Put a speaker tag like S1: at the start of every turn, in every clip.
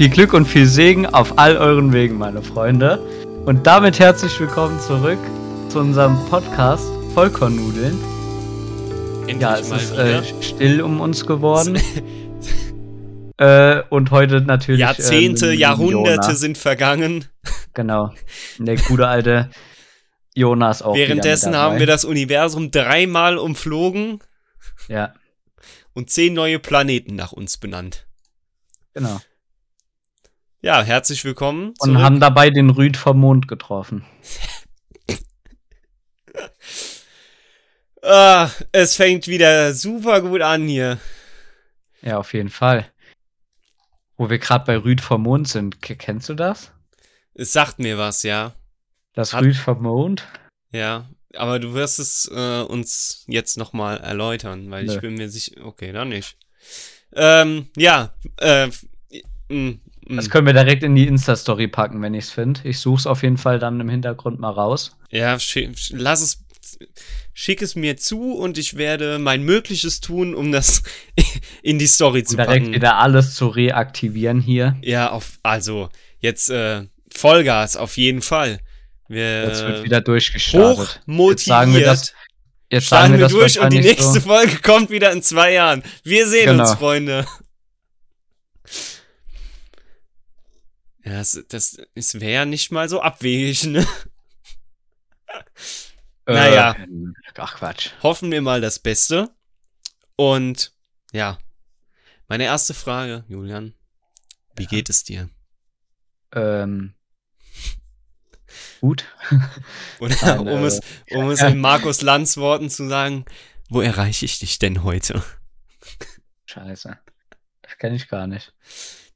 S1: Viel Glück und viel Segen auf all euren Wegen, meine Freunde. Und damit herzlich willkommen zurück zu unserem Podcast Vollkornnudeln.
S2: Endlich
S1: Ja, es ist äh, still um uns geworden. äh, und heute natürlich.
S2: Jahrzehnte,
S1: äh,
S2: Jahrhunderte
S1: Jona.
S2: sind vergangen.
S1: Genau. Der gute alte Jonas auch.
S2: Währenddessen haben wir das Universum dreimal umflogen
S1: Ja,
S2: und zehn neue Planeten nach uns benannt.
S1: genau.
S2: Ja, herzlich willkommen.
S1: Und
S2: Zurück.
S1: haben dabei den Rüd vom Mond getroffen.
S2: ah, es fängt wieder super gut an hier.
S1: Ja, auf jeden Fall. Wo wir gerade bei Rüd vom Mond sind. Kennst du das?
S2: Es sagt mir was, ja.
S1: Das
S2: Hat-
S1: Rüd vom Mond?
S2: Ja. Aber du wirst es äh, uns jetzt nochmal erläutern, weil
S1: Nö.
S2: ich bin mir sicher. Okay, dann nicht. Ähm, ja, äh, mm.
S1: Das können wir direkt in die Insta-Story packen, wenn ich es finde. Ich suche es auf jeden Fall dann im Hintergrund mal raus.
S2: Ja, lass es, schick es mir zu und ich werde mein Mögliches tun, um das in die Story zu
S1: direkt
S2: packen.
S1: wieder alles zu reaktivieren hier.
S2: Ja, auf, also jetzt äh, Vollgas auf jeden Fall. Wir
S1: Jetzt wird wieder durchgestartet.
S2: hoch
S1: Jetzt sagen wir das, jetzt
S2: starten
S1: sagen wir
S2: wir
S1: das
S2: durch und die nächste
S1: So.
S2: Folge kommt wieder in zwei Jahren. Wir sehen
S1: Genau.
S2: uns, Freunde. Ja, das, das, das wäre ja nicht mal so abwegig, ne? Naja.
S1: Äh, ach Quatsch.
S2: hoffen wir mal das Beste. Und ja, meine erste Frage, Julian. Wie geht es dir?
S1: Ähm, gut.
S2: Oder
S1: Nein,
S2: um,
S1: äh,
S2: es, um es in Markus Lanz Worten zu sagen, wo erreiche ich dich denn heute?
S1: Scheiße. Das kenne ich gar nicht.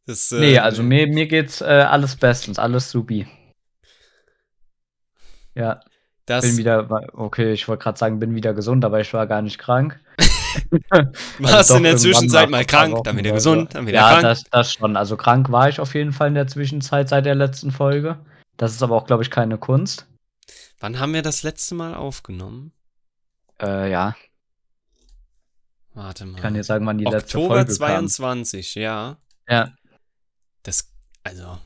S2: Das, äh,
S1: Nee, also mir, mir geht's äh, alles bestens, alles supi. Ja,
S2: das
S1: bin wieder, okay, ich wollte gerade sagen, bin wieder gesund, aber ich war gar nicht krank.
S2: warst
S1: Also
S2: in der Zwischenzeit mal krank, dann wieder gesund, dann wieder
S1: ja,
S2: krank.
S1: Das, das schon. Also krank war ich auf jeden Fall in der Zwischenzeit seit der letzten Folge. Das ist aber auch, glaube ich, keine Kunst.
S2: Wann haben wir das letzte Mal aufgenommen?
S1: Äh, ja,
S2: Warte mal.
S1: ich kann dir sagen, wann die letzte
S2: Oktober
S1: Folge
S2: 22, ja.
S1: kam. Ja,
S2: Das, also,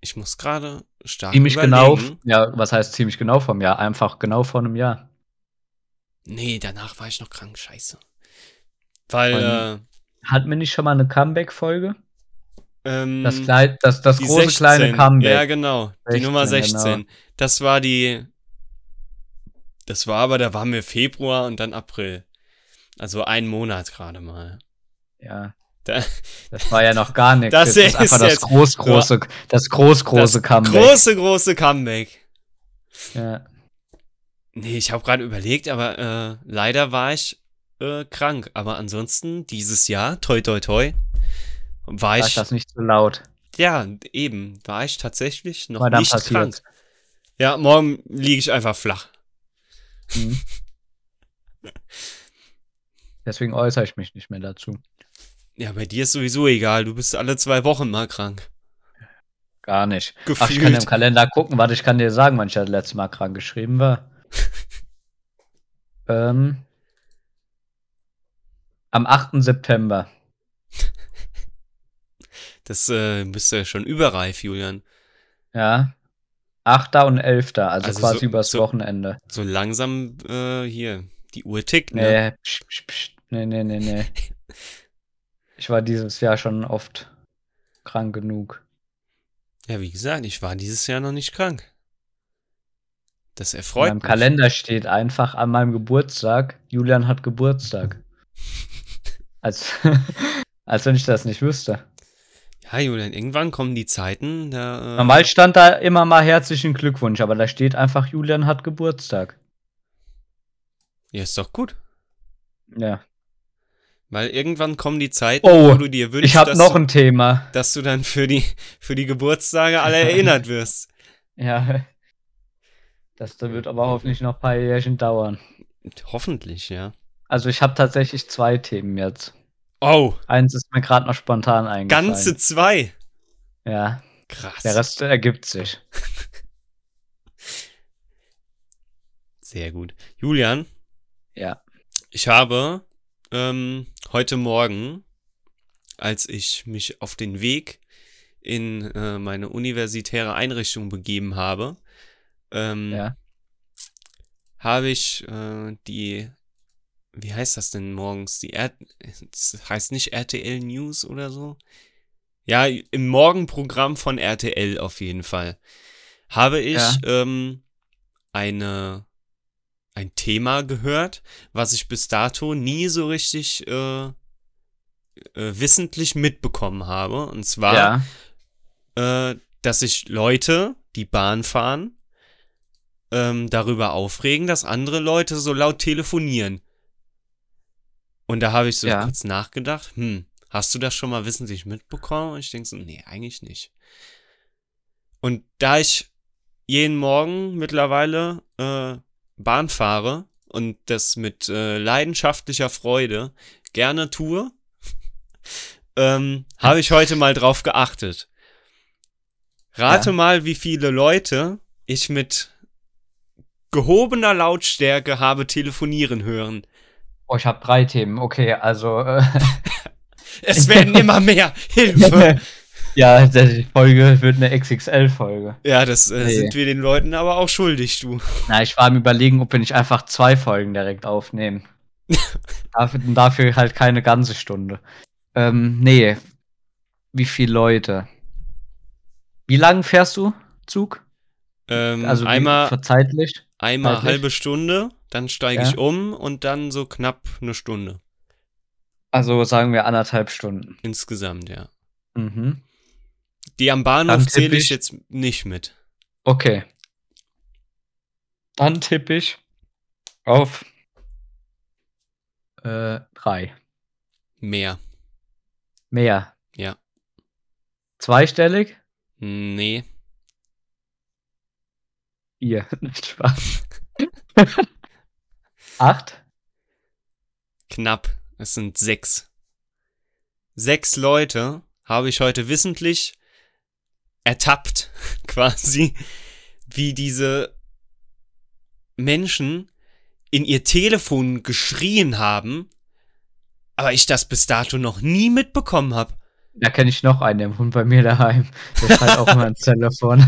S2: ich muss gerade stark
S1: ziemlich genau.
S2: überlegen.
S1: Ja, was heißt ziemlich genau vom Jahr? Einfach genau vor einem Jahr.
S2: Nee, danach war ich noch krank, scheiße. Weil,
S1: Wann- Hatten wir nicht schon mal eine Comeback-Folge?
S2: äh, ähm,
S1: Das, Kleid, das, das
S2: die
S1: große
S2: 16.
S1: kleine Comeback.
S2: Ja, genau. Die
S1: 16,
S2: Nummer 16.
S1: genau.
S2: Das war die. Das war aber, da waren wir Februar und dann April. Also ein Monat gerade mal.
S1: Ja.
S2: Da,
S1: Das war ja noch gar nichts.
S2: Das
S1: Jetzt ist einfach das groß, große, das groß, große
S2: das
S1: Comeback.
S2: große, große Comeback.
S1: ja.
S2: Nee, ich habe gerade überlegt, aber äh, leider war ich äh, krank. Aber ansonsten, dieses Jahr, toi toi toi, war
S1: Sag
S2: ich.
S1: das nicht zu laut.
S2: Ja, eben, war ich tatsächlich noch nicht
S1: passiert's.
S2: krank. Ja, morgen liege ich einfach flach.
S1: Mhm. Deswegen äußere ich mich nicht mehr dazu.
S2: Ja, bei dir ist sowieso egal, du bist alle zwei Wochen mal krank.
S1: Gar nicht. Ach, ich
S2: Gefühlt.
S1: kann im Kalender gucken. Warte, ich kann dir sagen, wann ich das letzte Mal krank geschrieben war. ähm, am 8. September.
S2: Das äh, bist du ja schon überreif, Julian.
S1: Ja. 8. und 11. Also,
S2: Also
S1: quasi
S2: so-
S1: übers
S2: so-
S1: Wochenende.
S2: So langsam äh, hier, die Uhr tickt, ne?
S1: Nee, psch, psch, psch. nee, nee, nee, nee. Ich war dieses Jahr schon oft krank genug.
S2: Ja, wie gesagt, ich war dieses Jahr noch nicht krank. Das
S1: In
S2: erfreut
S1: meinem
S2: mich.
S1: Kalender steht einfach an meinem Geburtstag, Julian hat Geburtstag. Als, als wenn ich das nicht wüsste.
S2: Ja, Julian, irgendwann kommen die Zeiten, da. Äh,
S1: Normal stand da immer mal herzlichen Glückwunsch, aber da steht einfach, Julian hat Geburtstag.
S2: Ja, ist doch gut.
S1: Ja.
S2: Weil irgendwann kommen die Zeiten,
S1: Oh,
S2: wo du dir wünschst,
S1: Ich habe
S2: dass,
S1: noch
S2: du,
S1: ein Thema.
S2: dass du dann für die, für die Geburtstage alle erinnert wirst.
S1: Ja. Das wird aber hoffentlich noch ein paar Jährchen dauern.
S2: Hoffentlich, ja.
S1: Also ich habe tatsächlich zwei Themen jetzt.
S2: Oh,
S1: Eins ist mir gerade noch spontan eingefallen.
S2: ganze zwei.
S1: Ja,
S2: Krass.
S1: der Rest ergibt sich.
S2: Sehr gut. Julian,
S1: Ja.
S2: ich habe ähm, heute Morgen, als ich mich auf den Weg in äh, meine universitäre Einrichtung begeben habe, ähm,
S1: Ja.
S2: habe ich äh, die, wie heißt das denn morgens? Die R das heißt nicht RTL News oder so? Ja, im Morgenprogramm von RTL auf jeden Fall. Habe ich
S1: Ja.
S2: ähm, eine ein Thema gehört, was ich bis dato nie so richtig äh, äh, wissentlich mitbekommen habe. Und zwar
S1: Ja.
S2: äh, dass sich Leute, die Bahn fahren, ähm, darüber aufregen, dass andere Leute so laut telefonieren. Und da habe ich so
S1: Ja.
S2: kurz nachgedacht, hm, hast du das schon mal wissentlich mitbekommen? Und ich denke so, nee, eigentlich nicht. Und da ich jeden Morgen mittlerweile äh, Bahn fahre und das mit äh, leidenschaftlicher Freude gerne tue, ähm, habe ich heute mal drauf geachtet. Rate
S1: Ja.
S2: mal, wie viele Leute ich mit gehobener Lautstärke habe telefonieren hören.
S1: Oh, ich habe drei Themen. Okay, also äh,
S2: Es werden immer mehr. Hilfe.
S1: Ja, die Folge wird eine XXL-Folge.
S2: Ja, das äh,
S1: Nee.
S2: sind wir den Leuten aber auch schuldig, du.
S1: Na, ich war am überlegen, ob wir nicht einfach zwei Folgen direkt aufnehmen. dafür, dafür halt keine ganze Stunde. Ähm, nee. Wie viele Leute? Wie lang fährst du Zug?
S2: Ähm,
S1: Also
S2: einmal,
S1: für zeitlich?
S2: einmal
S1: zeitlich?
S2: halbe Stunde, dann steige
S1: Ja.
S2: ich um und dann so knapp eine Stunde.
S1: Also sagen wir anderthalb Stunden.
S2: Insgesamt, ja.
S1: Mhm.
S2: Die am Bahnhof zähle ich
S1: ich-
S2: jetzt nicht mit.
S1: Okay. Dann tippe ich auf äh, drei.
S2: Mehr.
S1: Mehr.
S2: Ja.
S1: Zweistellig?
S2: Nee.
S1: Vier. Nicht Spaß. Acht?
S2: Knapp. Es sind sechs. Sechs Leute habe ich heute wissentlich ertappt, quasi, wie diese Menschen in ihr Telefon geschrien haben, aber ich das bis dato noch nie mitbekommen habe.
S1: Da kenne ich noch einen, der wohnt bei mir daheim. Der schreit auch immer ins Telefon.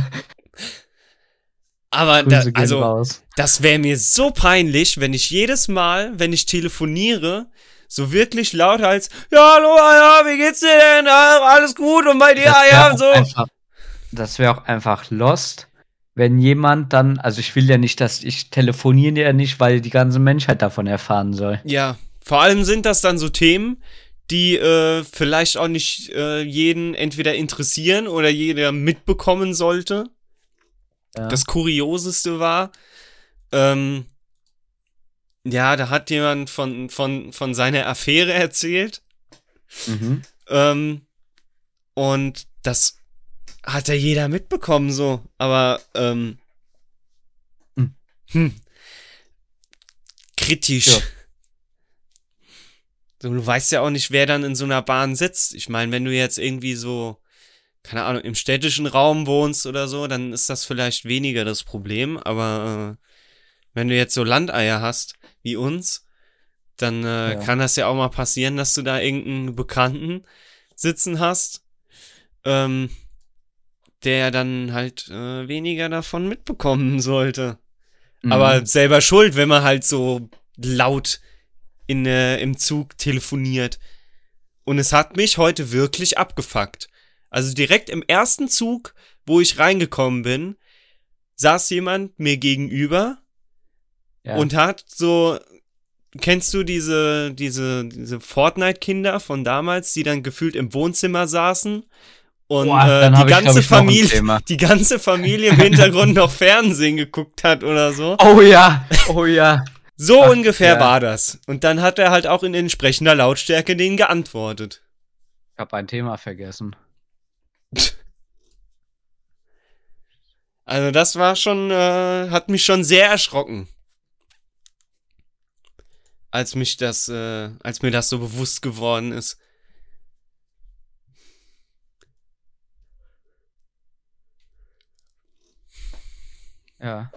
S2: Aber da, also,
S1: raus.
S2: das wäre mir so peinlich, wenn ich jedes Mal, wenn ich telefoniere, so wirklich laut als, ja, hallo, ja, wie geht's dir denn? Ja, alles gut und bei dir,
S1: Das wär
S2: ja, so.
S1: einfach- Das wäre auch einfach lost, wenn jemand dann, also ich will ja nicht, dass ich telefoniere ja nicht, weil die ganze Menschheit davon erfahren soll.
S2: Ja, vor allem sind das dann so Themen, die äh, vielleicht auch nicht äh, jeden entweder interessieren oder jeder mitbekommen sollte.
S1: Ja.
S2: Das Kurioseste war, ähm, ja, da hat jemand von, von, von seiner Affäre erzählt.
S1: mhm.
S2: Ähm, und das hat ja jeder mitbekommen, so. Aber, ähm,
S1: Hm.
S2: hm. Kritisch.
S1: Ja.
S2: So, du weißt ja auch nicht, wer dann in so einer Bahn sitzt. Ich meine, wenn du jetzt irgendwie so, keine Ahnung, im städtischen Raum wohnst oder so, dann ist das vielleicht weniger das Problem. Aber äh, wenn du jetzt so Landeier hast, wie uns, dann äh,
S1: Ja.
S2: kann das ja auch mal passieren, dass du da irgendeinen Bekannten sitzen hast, ähm, der dann halt äh, weniger davon mitbekommen sollte.
S1: Mhm.
S2: Aber selber schuld, wenn man halt so laut in, äh, im Zug telefoniert. Und es hat mich heute wirklich abgefuckt. Also direkt im ersten Zug, wo ich reingekommen bin, saß jemand mir gegenüber
S1: ja.
S2: und hat so, kennst du diese, diese, diese Fortnite-Kinder von damals, die dann gefühlt im Wohnzimmer saßen und
S1: Boah,
S2: äh, die
S1: hab ich, glaub
S2: ganze
S1: ich,
S2: Familie, die ganze Familie im Hintergrund noch Fernsehen geguckt hat oder so.
S1: Oh ja, oh ja.
S2: So
S1: Ach,
S2: ungefähr
S1: ja.
S2: war das. Und dann hat er halt auch in entsprechender Lautstärke denen geantwortet.
S1: Ich habe ein Thema vergessen.
S2: Also das war schon, äh, hat mich schon sehr erschrocken. Als mich das, äh, als mir das so bewusst geworden ist.
S1: Ja.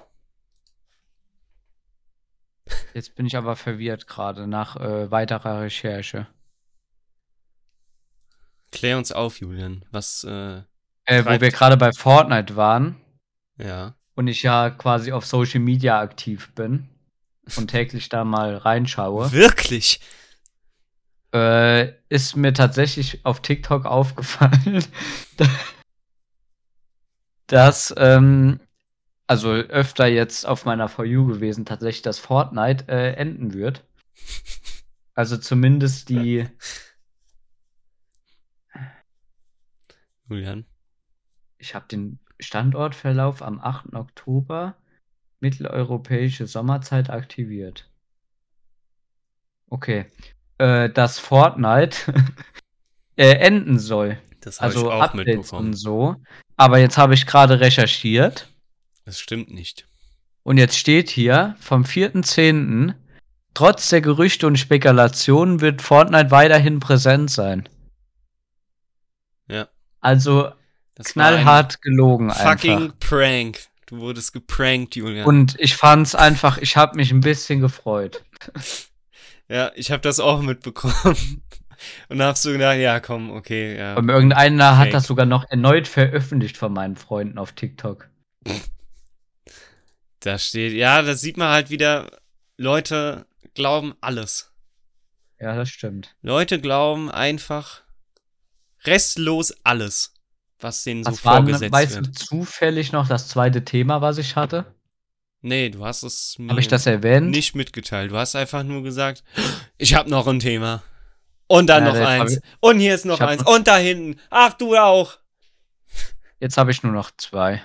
S1: Jetzt bin ich aber verwirrt gerade nach äh, weiterer Recherche.
S2: Klär uns auf, Julian. Was, äh,
S1: Äh, wo wir gerade bei Fortnite waren
S2: Ja.
S1: und ich ja quasi auf Social Media aktiv bin und täglich da mal reinschaue,
S2: Wirklich?
S1: äh, ist mir tatsächlich auf TikTok aufgefallen, dass, ähm, also öfter jetzt auf meiner For You gewesen, tatsächlich, dass Fortnite äh, enden wird. Also zumindest die,
S2: Julian.
S1: ich habe den Standortverlauf am 8. Oktober mitteleuropäische Sommerzeit aktiviert. Okay. Äh, dass Fortnite äh, enden soll.
S2: Das habe
S1: Also
S2: ich auch
S1: Updates
S2: mitbekommen.
S1: und so. Aber jetzt habe ich gerade recherchiert
S2: Das stimmt nicht.
S1: und jetzt steht hier vom 4.10. Trotz der Gerüchte und Spekulationen wird Fortnite weiterhin präsent sein.
S2: Ja.
S1: Also
S2: Das
S1: knallhart gelogen
S2: fucking
S1: einfach.
S2: Prank. Du wurdest geprankt, Julian.
S1: Und ich fand's einfach, ich habe mich ein bisschen gefreut.
S2: ja, ich habe das auch mitbekommen. Und da hast du gedacht, ja, komm, okay, ja.
S1: Und irgendeiner hat
S2: Fake.
S1: das sogar noch erneut veröffentlicht von meinen Freunden auf TikTok.
S2: Da steht, ja, da sieht man halt wieder, Leute glauben alles.
S1: Ja, das stimmt.
S2: Leute glauben einfach restlos alles, was denen so
S1: Was war denn,
S2: vorgesetzt
S1: weißt du
S2: wird.
S1: zufällig noch das zweite Thema, was ich hatte?
S2: Nee, du hast es mir
S1: Habe ich das erwähnt?
S2: nicht mitgeteilt. Du hast einfach nur gesagt, ich habe noch ein Thema. Und dann
S1: Ja,
S2: noch
S1: hab
S2: eins.
S1: ich-
S2: Und hier ist noch
S1: hab
S2: eins.
S1: noch-
S2: Und da hinten. Ach, du auch.
S1: Jetzt habe ich nur noch zwei.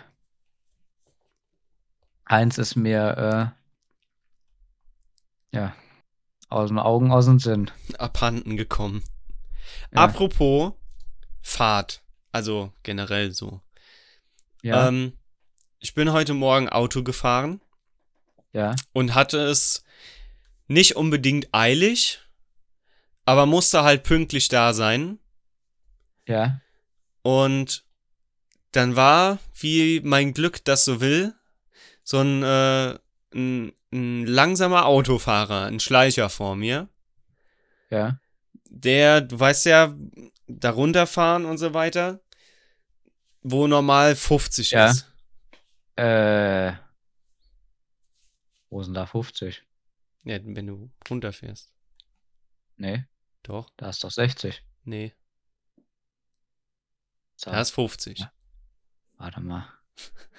S1: Eins ist mir, äh, ja, aus den Augen, aus dem Sinn.
S2: Abhanden gekommen.
S1: Ja.
S2: Apropos Fahrt. Also generell so.
S1: Ja,
S2: Ähm, ich bin heute Morgen Auto gefahren
S1: ja,
S2: und hatte es nicht unbedingt eilig, aber musste halt pünktlich da sein.
S1: ja,
S2: Und dann war, wie mein Glück das so will, so ein, äh, ein, ein langsamer Autofahrer, ein Schleicher vor mir,
S1: ja.
S2: der, du weißt ja, da runterfahren und so weiter, wo normal 50
S1: Ja.
S2: ist.
S1: Äh, wo sind da 50?
S2: Ja, wenn du runterfährst.
S1: Nee,
S2: Doch,
S1: da ist doch 60.
S2: nee,
S1: So,
S2: da ist 50.
S1: Ja. warte mal.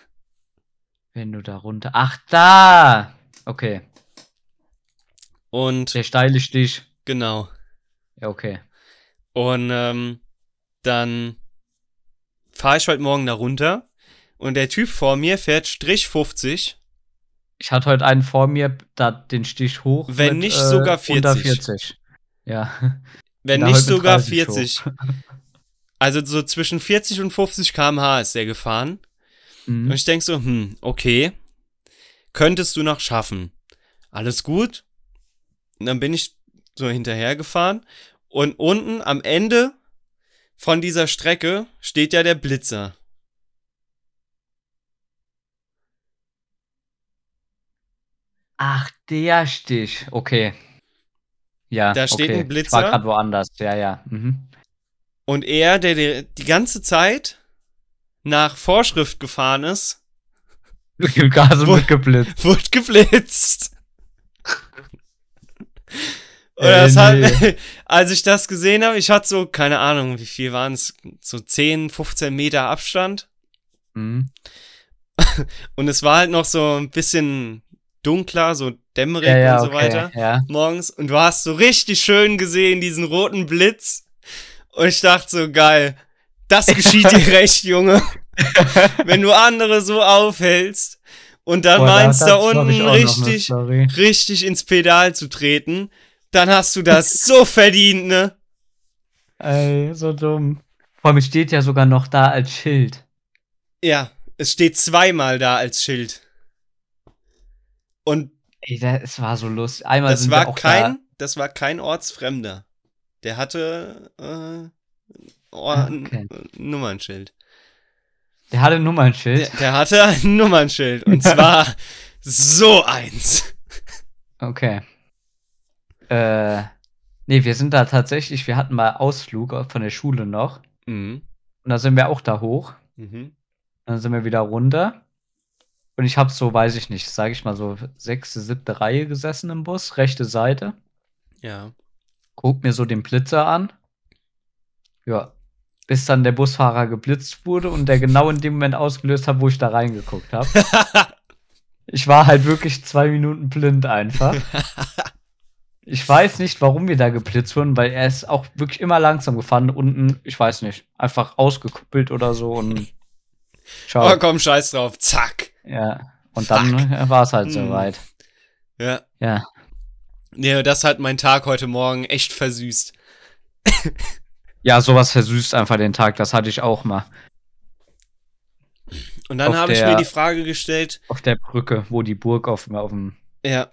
S1: Wenn du da runter. Ach, da! Okay,
S2: Und
S1: der steile Stich.
S2: genau.
S1: Ja, okay.
S2: Und ähm, dann fahre ich heute Morgen da runter und der Typ vor mir fährt Strich 50
S1: Ich hatte heute einen vor mir, da den Stich hoch.
S2: Wenn nicht sogar 40.
S1: Unter 40. Ja.
S2: Wenn nicht
S1: mit
S2: sogar
S1: 30 hoch.
S2: 40. Also so zwischen 40 und 50 km/h ist der gefahren. Und
S1: Mhm.
S2: ich denk so, hm, okay. Könntest du noch schaffen. Alles gut. Und dann bin ich so hinterhergefahren. Und unten am Ende von dieser Strecke steht ja der Blitzer.
S1: Ach, der Stich. Okay. Ja,
S2: Da steht
S1: okay.
S2: ein Blitzer.
S1: Ich war gerade woanders. Ja, ja. Mhm.
S2: Und er, der die ganze Zeit nach Vorschrift gefahren ist,
S1: Im Gas wird geblitzt.
S2: wurde geblitzt. Und
S1: Äh,
S2: das hat,
S1: nee.
S2: als ich das gesehen habe, ich hatte so, keine Ahnung, wie viel waren es, so 10, 15 Meter Abstand.
S1: Mhm.
S2: Und es war halt noch so ein bisschen dunkler, so dämmerig
S1: Ja, ja,
S2: und so
S1: okay.
S2: weiter
S1: Ja.
S2: morgens. Und du hast so richtig schön gesehen, diesen roten Blitz. Und ich dachte so, geil, das geschieht dir recht, Junge. Wenn du andere so aufhältst und dann
S1: Boah,
S2: meinst, da
S1: hab
S2: unten richtig, richtig ins Pedal zu treten, dann hast du das so verdient, ne?
S1: Ey, so dumm. Vor allem steht ja sogar noch da als Schild.
S2: Ja, es steht zweimal da als Schild. Und
S1: Ey, das war so lustig. Einmal
S2: das
S1: sind wir
S2: war kein, das war kein Ortsfremder. Der hatte äh, Or
S1: Ah, okay.
S2: ein Nummernschild.
S1: Der hatte ein Nummernschild.
S2: Der, der hatte ein Nummernschild und zwar so eins.
S1: Okay. Äh, nee, wir sind da tatsächlich, wir hatten mal Ausflug von der Schule noch.
S2: Mhm.
S1: Und da sind wir auch da hoch.
S2: Mhm.
S1: Dann sind wir wieder runter. Und ich habe so, weiß ich nicht, sage ich mal so sechste, siebte Reihe gesessen im Bus, rechte Seite.
S2: Ja.
S1: Guck mir so den Blitzer an. Ja. Bis dann der Busfahrer geblitzt wurde und der genau in dem Moment ausgelöst hat, wo ich da reingeguckt habe. Ich war halt wirklich zwei Minuten blind einfach. Ich weiß nicht, warum wir da geblitzt wurden, weil er ist auch wirklich immer langsam gefahren. Unten, ich weiß nicht, einfach ausgekuppelt oder so und ciao.
S2: oh, komm, scheiß drauf. Zack.
S1: Ja, und dann war es halt
S2: Hm.
S1: soweit.
S2: Ja.
S1: Ja.
S2: Nee, das hat mein Tag heute Morgen echt versüßt.
S1: Ja, sowas versüßt einfach den Tag, das hatte ich auch mal.
S2: Und dann habe ich mir die Frage gestellt,
S1: Auf der Brücke, wo die Burg auf, auf dem.
S2: ja.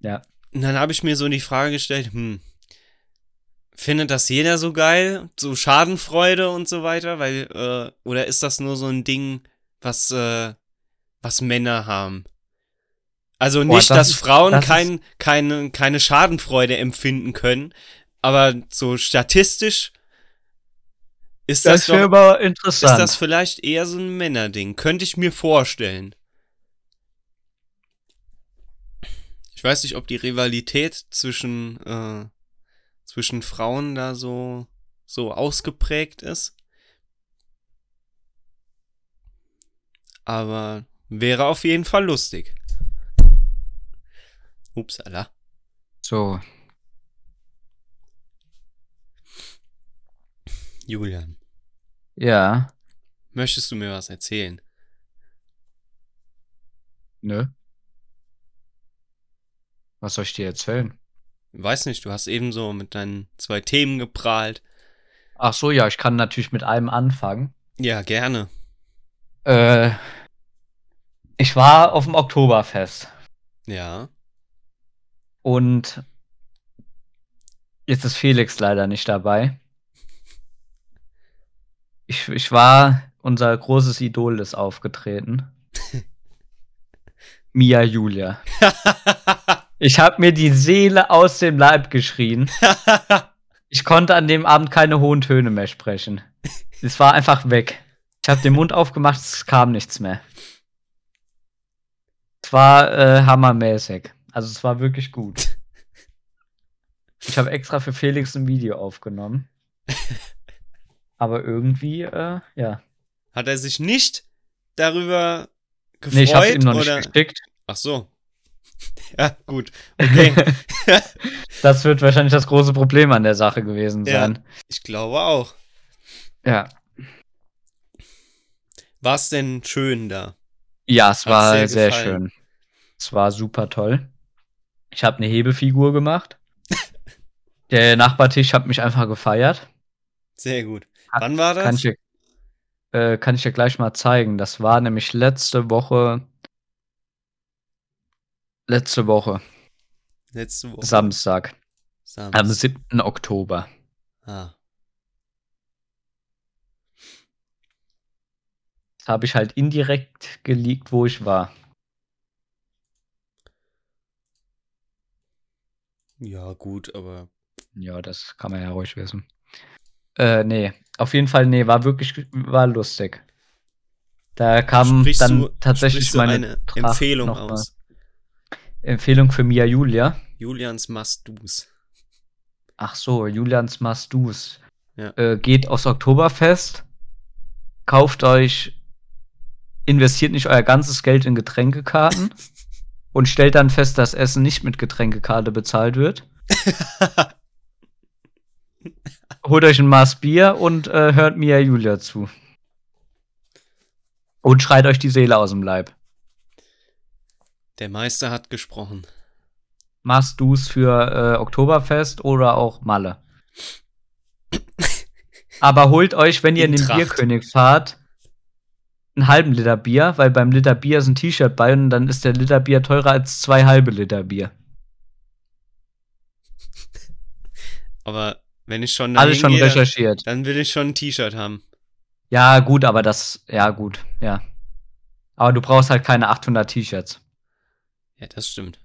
S1: Ja.
S2: Und dann habe ich mir so die Frage gestellt, hm, findet das jeder so geil? So Schadenfreude und so weiter? Weil, äh, oder ist das nur so ein Ding, was, äh, was Männer haben? Also
S1: Boah,
S2: nicht,
S1: das
S2: dass
S1: ist-
S2: Frauen
S1: das
S2: kein, keine, keine Schadenfreude empfinden können, aber so statistisch ist das, doch,
S1: aber
S2: ist
S1: interessant.
S2: das vielleicht eher so ein Männerding. Könnte ich mir vorstellen. Ich weiß nicht, ob die Rivalität zwischen, äh, zwischen Frauen da so, so ausgeprägt ist. Aber wäre auf jeden Fall lustig. Upsala.
S1: so,
S2: Julian,
S1: ja.
S2: möchtest du mir was erzählen?
S1: Ne? Was soll ich dir erzählen?
S2: Weiß nicht, du hast eben so mit deinen zwei Themen geprahlt.
S1: Ach so, ja, ich kann natürlich mit einem anfangen.
S2: Ja, gerne.
S1: Äh, ich war auf dem Oktoberfest
S2: Ja.
S1: und jetzt ist Felix leider nicht dabei. Ich, ich war, unser großes Idol ist aufgetreten. Mia Julia. Ich habe mir die Seele aus dem Leib geschrien. Ich konnte an dem Abend keine hohen Töne mehr sprechen. Es war einfach weg. Ich habe den Mund aufgemacht, es kam nichts mehr. Es war äh, hammermäßig. Also es war wirklich gut. Ich habe extra für Felix ein Video aufgenommen. Aber irgendwie, äh, ja.
S2: Hat er sich nicht darüber gefreut?
S1: Nee, ich habe ihm noch nicht
S2: oder?
S1: geschickt.
S2: Ach so. Ja, gut. Okay.
S1: das wird wahrscheinlich das große Problem an der Sache gewesen
S2: Ja.
S1: sein.
S2: Ich glaube auch.
S1: Ja.
S2: War es denn schön da?
S1: Ja, es
S2: Hat's
S1: war sehr
S2: gefallen?
S1: schön. Es war super toll. Ich habe eine Hebefigur gemacht. Der Nachbartisch hat mich einfach gefeiert.
S2: Sehr gut. Wann war das?
S1: Kann ich, dir, äh, kann ich dir gleich mal zeigen. Das war nämlich letzte Woche. Letzte Woche,
S2: Letzte Woche.
S1: Samstag, am
S2: Samstag.
S1: 7. Oktober.
S2: Ah.
S1: Das habe ich halt indirekt geleakt, wo ich war.
S2: Ja, gut, aber.
S1: Ja, das kann man ja ruhig wissen. Äh, nee, auf jeden Fall, nee, war wirklich, war lustig. Da kam
S2: Sprichst
S1: dann
S2: du,
S1: tatsächlich meine
S2: Empfehlung aus.
S1: Empfehlung für Mia Julia.
S2: Julians Must-Dos.
S1: Ach so, Julians Mastus.
S2: Ja.
S1: Äh, geht aufs Oktoberfest, kauft euch, investiert nicht euer ganzes Geld in Getränkekarten und stellt dann fest, dass Essen nicht mit Getränkekarte bezahlt wird. Holt euch ein Maß Bier und äh, hört Mia Julia zu. Und schreit euch die Seele aus dem Leib.
S2: Der Meister hat gesprochen.
S1: Maß du's für äh, Oktoberfest oder auch Malle. Aber holt euch, wenn ihr in,
S2: In
S1: den
S2: Tracht.
S1: Bierkönig fahrt, einen halben Liter Bier, weil beim Liter Bier ist ein T-Shirt bei und dann ist der Liter Bier teurer als zwei halbe Liter Bier.
S2: Aber wenn ich schon
S1: Alles schon
S2: dahin gehe,
S1: recherchiert.
S2: dann will ich schon ein T-Shirt haben.
S1: Ja, gut, aber das, ja, gut, ja. Aber du brauchst halt keine 800 T-Shirts.
S2: Ja, das stimmt.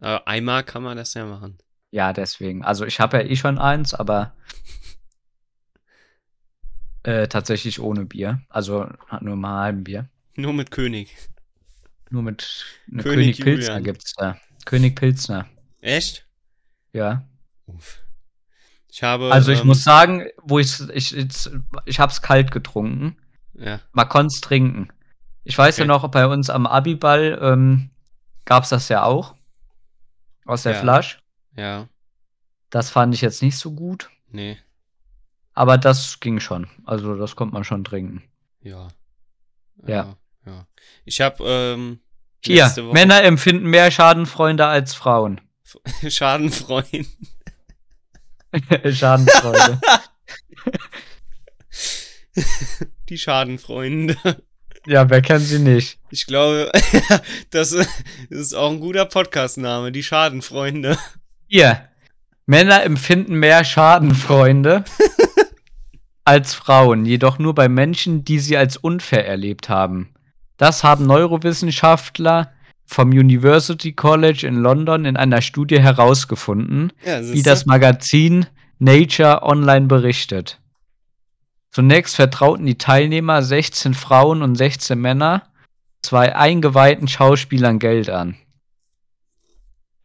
S2: Aber einmal kann man das ja machen.
S1: Ja, deswegen. Also ich habe ja eh schon eins, aber Äh, tatsächlich ohne Bier. Also nur mal halben Bier.
S2: Nur mit König.
S1: Nur mit ne
S2: König
S1: König,
S2: Julian.
S1: gibt's da. König Pilsner,
S2: Echt?
S1: ja.
S2: Uff. Ich habe.
S1: Also ich
S2: ähm,
S1: muss sagen, wo ich ich jetzt, ich hab's kalt getrunken.
S2: Ja.
S1: Man konnt's trinken. Ich weiß ja
S2: Okay.
S1: noch, bei uns am Abiball ähm, gab's das ja auch. Aus der
S2: Ja.
S1: Flasche.
S2: Ja.
S1: Das fand ich jetzt nicht so gut.
S2: Nee.
S1: Aber das ging schon. Also das konnte man schon trinken.
S2: Ja.
S1: Ja.
S2: ja. Ich habe ähm,
S1: Hier, Männer empfinden mehr Schadenfreunde als Frauen.
S2: Schadenfreund.
S1: Schadenfreude.
S2: Die Schadenfreunde.
S1: ja, wer kennt sie nicht?
S2: Ich glaube, das, ist auch ein guter Podcast-Name. Die Schadenfreunde.
S1: Hier, Männer empfinden mehr Schadenfreunde als Frauen, jedoch nur bei Menschen, die sie als unfair erlebt haben. Das haben Neurowissenschaftler vom University College in London in einer Studie herausgefunden,
S2: Ja,
S1: wie das Magazin Nature Online berichtet. Zunächst vertrauten die Teilnehmer 16 Frauen und 16 Männer zwei eingeweihten Schauspielern Geld an.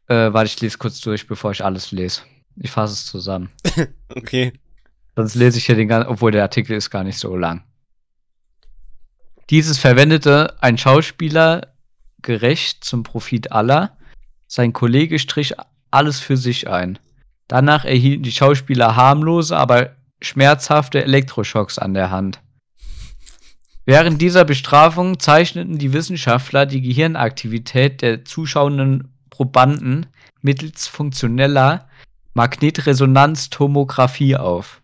S1: Äh, warte, ich lese kurz durch, bevor ich alles lese. Ich fasse es zusammen.
S2: Okay.
S1: Sonst lese ich hier den ganzen, obwohl der Artikel ist gar nicht so lang. Dieses verwendete ein Schauspieler gerecht zum Profit aller. Sein Kollege strich alles für sich ein. Danach erhielten die Schauspieler harmlose, aber schmerzhafte Elektroschocks an der Hand. Während dieser Bestrafung zeichneten die Wissenschaftler die Gehirnaktivität der zuschauenden Probanden mittels funktioneller Magnetresonanztomographie auf.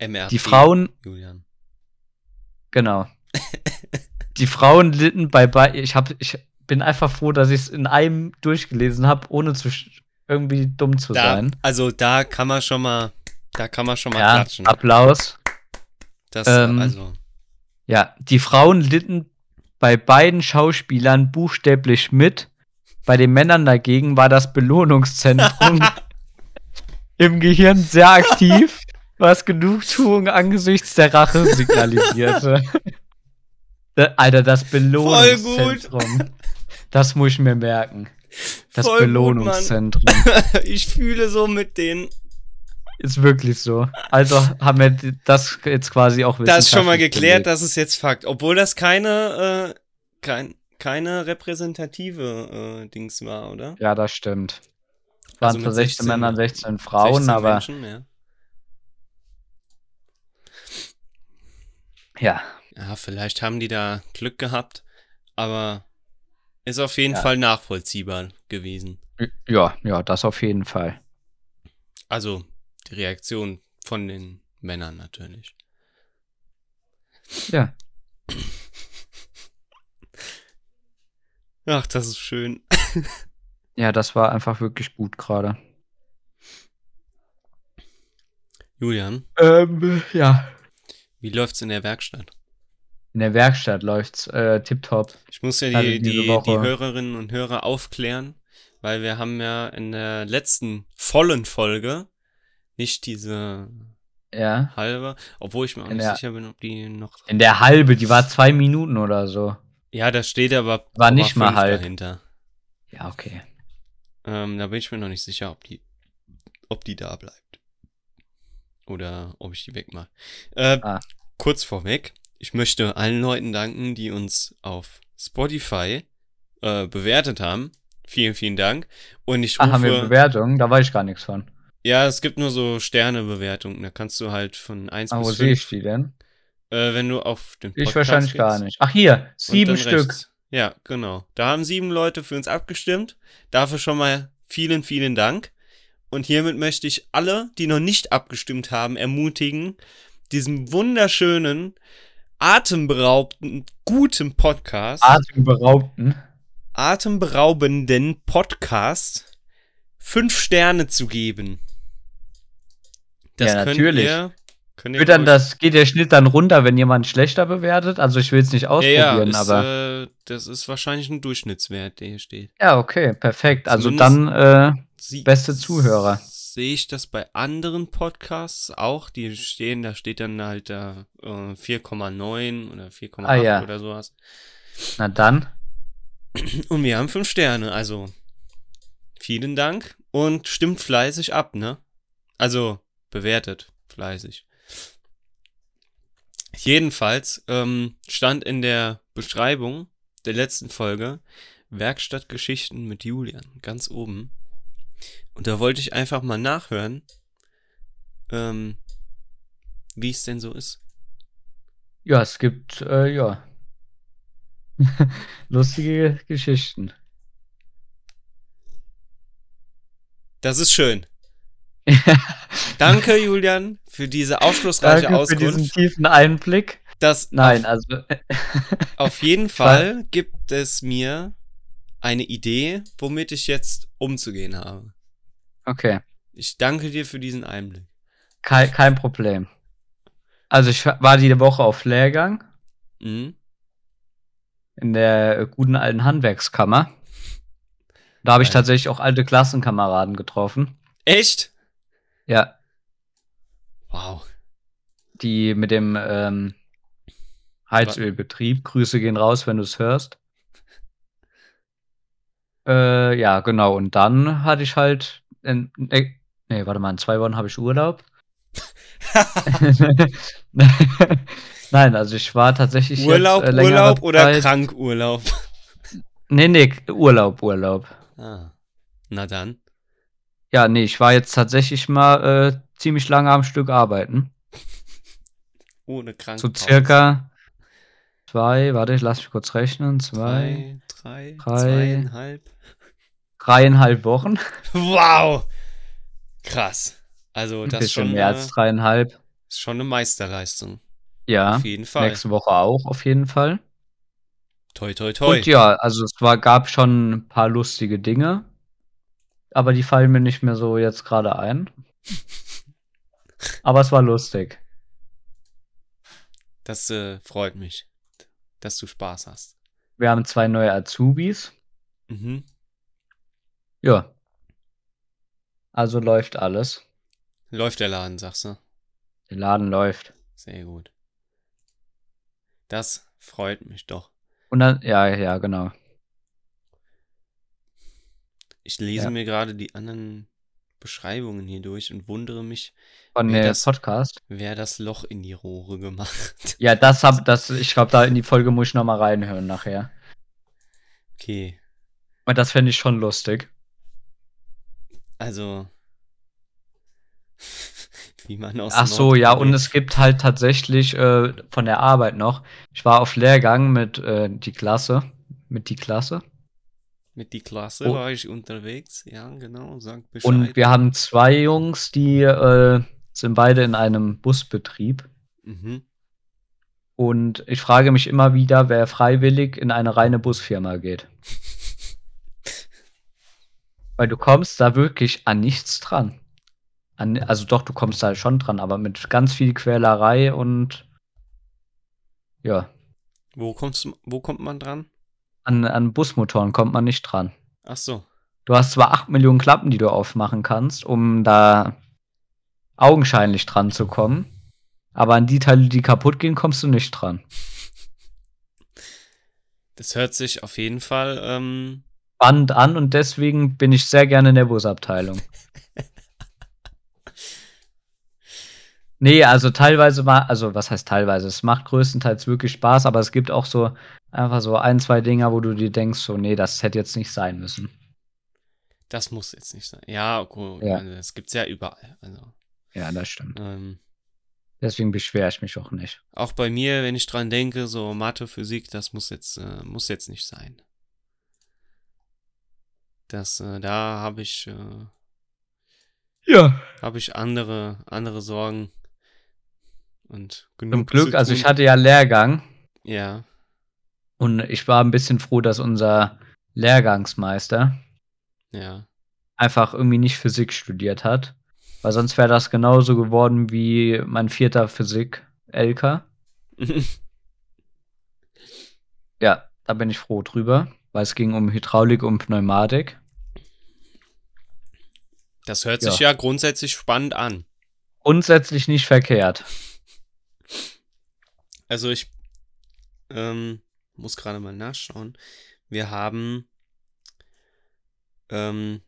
S2: MRT.
S1: Die Frauen,
S2: Julian.
S1: genau. Die Frauen litten bei bei ich hab, ich bin einfach froh, dass ich es in einem durchgelesen habe, ohne zu irgendwie dumm zu
S2: Da,
S1: sein.
S2: also da kann man schon mal, da kann man schon mal
S1: Ja,
S2: klatschen.
S1: Applaus.
S2: Das,
S1: ähm,
S2: also,
S1: Ja, die Frauen litten bei beiden Schauspielern buchstäblich mit. Bei den Männern dagegen war das Belohnungszentrum im Gehirn sehr aktiv, was Genugtuung angesichts der Rache signalisierte. Da- Alter, das Belohnungszentrum. Das muss ich mir merken. Das
S2: Voll gut,
S1: Belohnungszentrum.
S2: ich fühle so mit denen.
S1: ist wirklich so. Also haben wir das jetzt quasi auch
S2: Das ist schon mal geklärt, das ist jetzt Fakt. Obwohl das keine, äh, kein, keine repräsentative äh, Dings war, oder?
S1: Ja, das stimmt. Waren
S2: Also
S1: zwar
S2: mit
S1: 16 Männer, 16 Frauen,
S2: 16
S1: aber
S2: Menschen, ja.
S1: ja.
S2: Ja, vielleicht haben die da Glück gehabt, aber ist auf jeden
S1: Ja.
S2: Fall nachvollziehbar gewesen.
S1: Ja, ja, das auf jeden Fall.
S2: Also die Reaktion von den Männern natürlich.
S1: Ja.
S2: Ach, das ist schön.
S1: Ja, das war einfach wirklich gut gerade.
S2: Julian,
S1: Ähm, ja.
S2: wie läuft's in der Werkstatt?
S1: In der Werkstatt läuft's äh, tipptopp.
S2: Ich muss ja die, die, die. Hörerinnen und Hörer aufklären, weil wir haben ja in der letzten vollen Folge nicht diese
S1: Ja.
S2: halbe, obwohl ich mir auch
S1: In
S2: nicht
S1: der-
S2: sicher bin, ob die noch.
S1: In der halbe, die war zwei Minuten oder so.
S2: Ja, da steht aber
S1: War nicht mal halb.
S2: dahinter.
S1: Ja, okay.
S2: Ähm, da bin ich mir noch nicht sicher, ob die, ob die da bleibt. Oder ob ich die wegmache. Äh,
S1: Ah.
S2: Kurz vorweg, ich möchte allen Leuten danken, die uns auf Spotify äh, bewertet haben. Vielen, vielen Dank. Und ich
S1: Ah, haben wir
S2: rufe.
S1: Bewertungen? Da weiß ich gar nichts von.
S2: ja, es gibt nur so Sternebewertungen. Da kannst du halt von 1
S1: Ah, wo
S2: bis
S1: sehe ich
S2: 5.
S1: die denn?
S2: Äh, wenn du auf den
S1: Ich
S2: Podcast
S1: wahrscheinlich gar
S2: gehst.
S1: nicht. Ach, hier, sieben Stück.
S2: rechts. Ja, genau. Da haben sieben Leute für uns abgestimmt. Dafür schon mal vielen, vielen Dank. Und hiermit möchte ich alle, die noch nicht abgestimmt haben, ermutigen, diesem wunderschönen, atemberaubenden, guten Podcast,
S1: Atemberaubten.
S2: atemberaubenden Podcast fünf Sterne zu geben. Das
S1: Ja, natürlich.
S2: Ihr, ihr
S1: dann das, geht der Schnitt dann runter, wenn jemand schlechter bewertet? Also ich will es nicht
S2: ja,
S1: ausprobieren,
S2: ja, ist,
S1: aber.
S2: äh, das ist wahrscheinlich ein Durchschnittswert, der hier steht.
S1: ja, okay, perfekt. Also
S2: zumindest-
S1: dann, äh, Beste Zuhörer.
S2: Sehe ich das bei anderen Podcasts auch. Die stehen, da steht dann halt da äh, 4,9 oder 4,8
S1: Ah, ja.
S2: oder sowas.
S1: Na dann.
S2: Und wir haben fünf Sterne, also vielen Dank und stimmt fleißig ab, ne? Also bewertet fleißig. Jedenfalls ähm, stand in der Beschreibung der letzten Folge Werkstattgeschichten mit Julian ganz oben. Und da wollte ich einfach mal nachhören, ähm, wie es denn so ist.
S1: Ja, es gibt, äh, ja. Lustige Geschichten.
S2: Das ist schön. Danke, Julian, für diese aufschlussreiche
S1: Danke für diesen
S2: Auskunft.
S1: tiefen Einblick.
S2: Das
S1: Nein,
S2: auf,
S1: also.
S2: auf jeden Fall gibt es mir eine Idee, womit ich jetzt umzugehen habe.
S1: Okay,
S2: Ich danke dir für diesen Einblick.
S1: kein, kein Problem. Also, ich war die Woche auf Lehrgang
S2: Mhm.
S1: in der äh, guten alten Handwerkskammer. Da habe ich tatsächlich auch alte Klassenkameraden getroffen.
S2: Echt?
S1: Ja,
S2: Wow.
S1: die mit dem ähm, Heizölbetrieb. Grüße gehen raus, wenn du es hörst. Äh, ja, genau. Und dann hatte ich halt. In, nee, nee, warte mal, in zwei Wochen habe ich Urlaub. Nein, also ich war tatsächlich
S2: Urlaub,
S1: jetzt, äh,
S2: Urlaub oder
S1: Zeit-
S2: Krankurlaub?
S1: Nee, nee, Urlaub, Urlaub.
S2: Ah. Na dann.
S1: Ja, nee, ich war jetzt tatsächlich mal äh, ziemlich lange am Stück arbeiten.
S2: Ohne Krank.
S1: So circa zwei, warte, ich lass mich kurz rechnen, zwei,
S2: Drei, drei,
S1: drei.
S2: zweieinhalb.
S1: Dreieinhalb Wochen.
S2: Wow! Krass. Also,
S1: Ein
S2: das ist
S1: bisschen
S2: schon,
S1: mehr
S2: äh,
S1: als dreieinhalb.
S2: ist schon eine Meisterleistung.
S1: Ja,
S2: Auf jeden Fall.
S1: nächste Woche auch, auf jeden Fall.
S2: Toi, toi, toi.
S1: Und ja, also es war, gab schon ein paar lustige Dinge, aber die fallen mir nicht mehr so jetzt gerade ein. Aber es war lustig.
S2: Das äh, freut mich, dass du Spaß hast.
S1: Wir haben zwei neue Azubis.
S2: Mhm.
S1: Ja. Also läuft alles.
S2: Läuft der Laden, sagst du?
S1: Der Laden läuft.
S2: Sehr gut. Das freut mich doch.
S1: Und dann, ja, ja, genau.
S2: Ich lese
S1: Ja.
S2: mir gerade die anderen Beschreibungen hier durch und wundere mich,
S1: Von
S2: Wer das-
S1: Podcast.
S2: wer das Loch in die Rohre gemacht.
S1: Ja, das hab, das, ich glaube, da in die Folge muss ich noch mal reinhören nachher.
S2: Okay,
S1: Und das fände ich schon lustig.
S2: Also wie man aus
S1: Ach so, ja, und es gibt halt tatsächlich äh, von der Arbeit noch. Ich war auf Lehrgang mit äh, die Klasse, mit die Klasse.
S2: mit die Klasse
S1: Oh.
S2: war ich unterwegs. Ja, genau, sag Bescheid.
S1: Und wir haben zwei Jungs, die äh, sind beide in einem Busbetrieb.
S2: mhm.
S1: Und ich frage mich immer wieder, wer freiwillig in eine reine Busfirma geht. Weil du kommst da wirklich an nichts dran. An, also doch, du kommst da schon dran, aber mit ganz viel Quälerei und ja,
S2: Wo kommst du, wo kommt man dran?
S1: an, an Busmotoren kommt man nicht dran.
S2: Ach so.
S1: Du hast zwar 8 Millionen Klappen, die du aufmachen kannst, um da augenscheinlich dran zu kommen, aber an die Teile, die kaputt gehen, kommst du nicht dran.
S2: Das hört sich auf jeden Fall ähm,
S1: Spannend an und deswegen bin ich sehr gerne in der Busabteilung. Nee, also teilweise mal, also was heißt teilweise? Es macht größtenteils wirklich Spaß, aber es gibt auch so einfach so ein, zwei Dinger, wo du dir denkst, so, nee, das hätte jetzt nicht sein müssen.
S2: Das muss jetzt nicht sein. Ja, okay.
S1: Ja.
S2: Also, das gibt's ja überall. Also,
S1: Ja, das stimmt.
S2: ähm,
S1: Deswegen beschwere ich mich auch nicht.
S2: auch bei mir, wenn ich dran denke, so Mathe, Physik, das muss jetzt, äh, muss jetzt nicht sein. Das, äh, da habe ich, äh,
S1: Ja.
S2: habe ich andere, andere Sorgen und genug
S1: Zum Glück, also ich hatte ja Lehrgang
S2: ja,
S1: und ich war ein bisschen froh, dass unser Lehrgangsmeister
S2: ja.
S1: einfach irgendwie nicht Physik studiert hat. Weil sonst wäre das genauso geworden wie mein vierter Physik-LK. Ja, da bin ich froh drüber, weil es ging um Hydraulik und Pneumatik.
S2: Das hört sich ja, ja grundsätzlich spannend an.
S1: Grundsätzlich nicht verkehrt.
S2: Also ich ähm, muss gerade mal nachschauen. Wir haben ähm,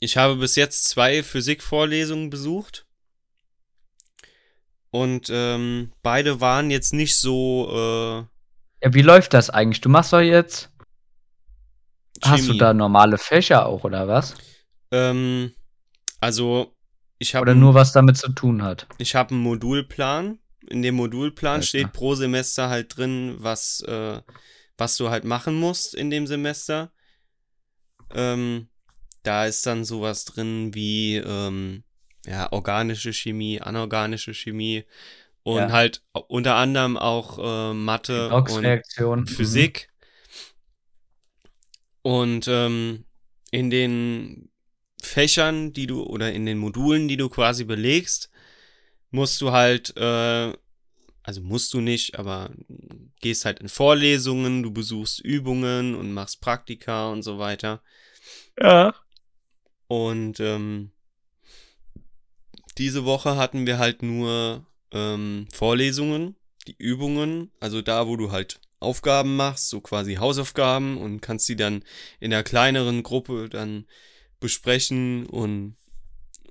S2: ich habe bis jetzt zwei Physikvorlesungen besucht. Und ähm, beide waren jetzt nicht so. Äh,
S1: ja, wie läuft das eigentlich? Du machst doch jetzt. Chemie. Hast du da normale Fächer auch, oder was?
S2: Ähm, also, ich habe.
S1: Oder nur was damit zu tun hat.
S2: Ich habe einen Modulplan. In dem Modulplan Alter. steht pro Semester halt drin, was, äh, was du halt machen musst in dem Semester. Ähm, da ist dann sowas drin wie ähm, ja, organische Chemie, anorganische Chemie und ja. halt unter anderem auch äh, Mathe und mhm. Physik. Und ähm, in den Fächern, die du oder in den Modulen, die du quasi belegst, musst du halt, äh, also musst du nicht, aber gehst halt in Vorlesungen, du besuchst Übungen und machst Praktika und so weiter.
S1: Ja.
S2: Und ähm, diese Woche hatten wir halt nur ähm, Vorlesungen, die Übungen, also da, wo du halt Aufgaben machst, so quasi Hausaufgaben und kannst die dann in einer kleineren Gruppe dann besprechen und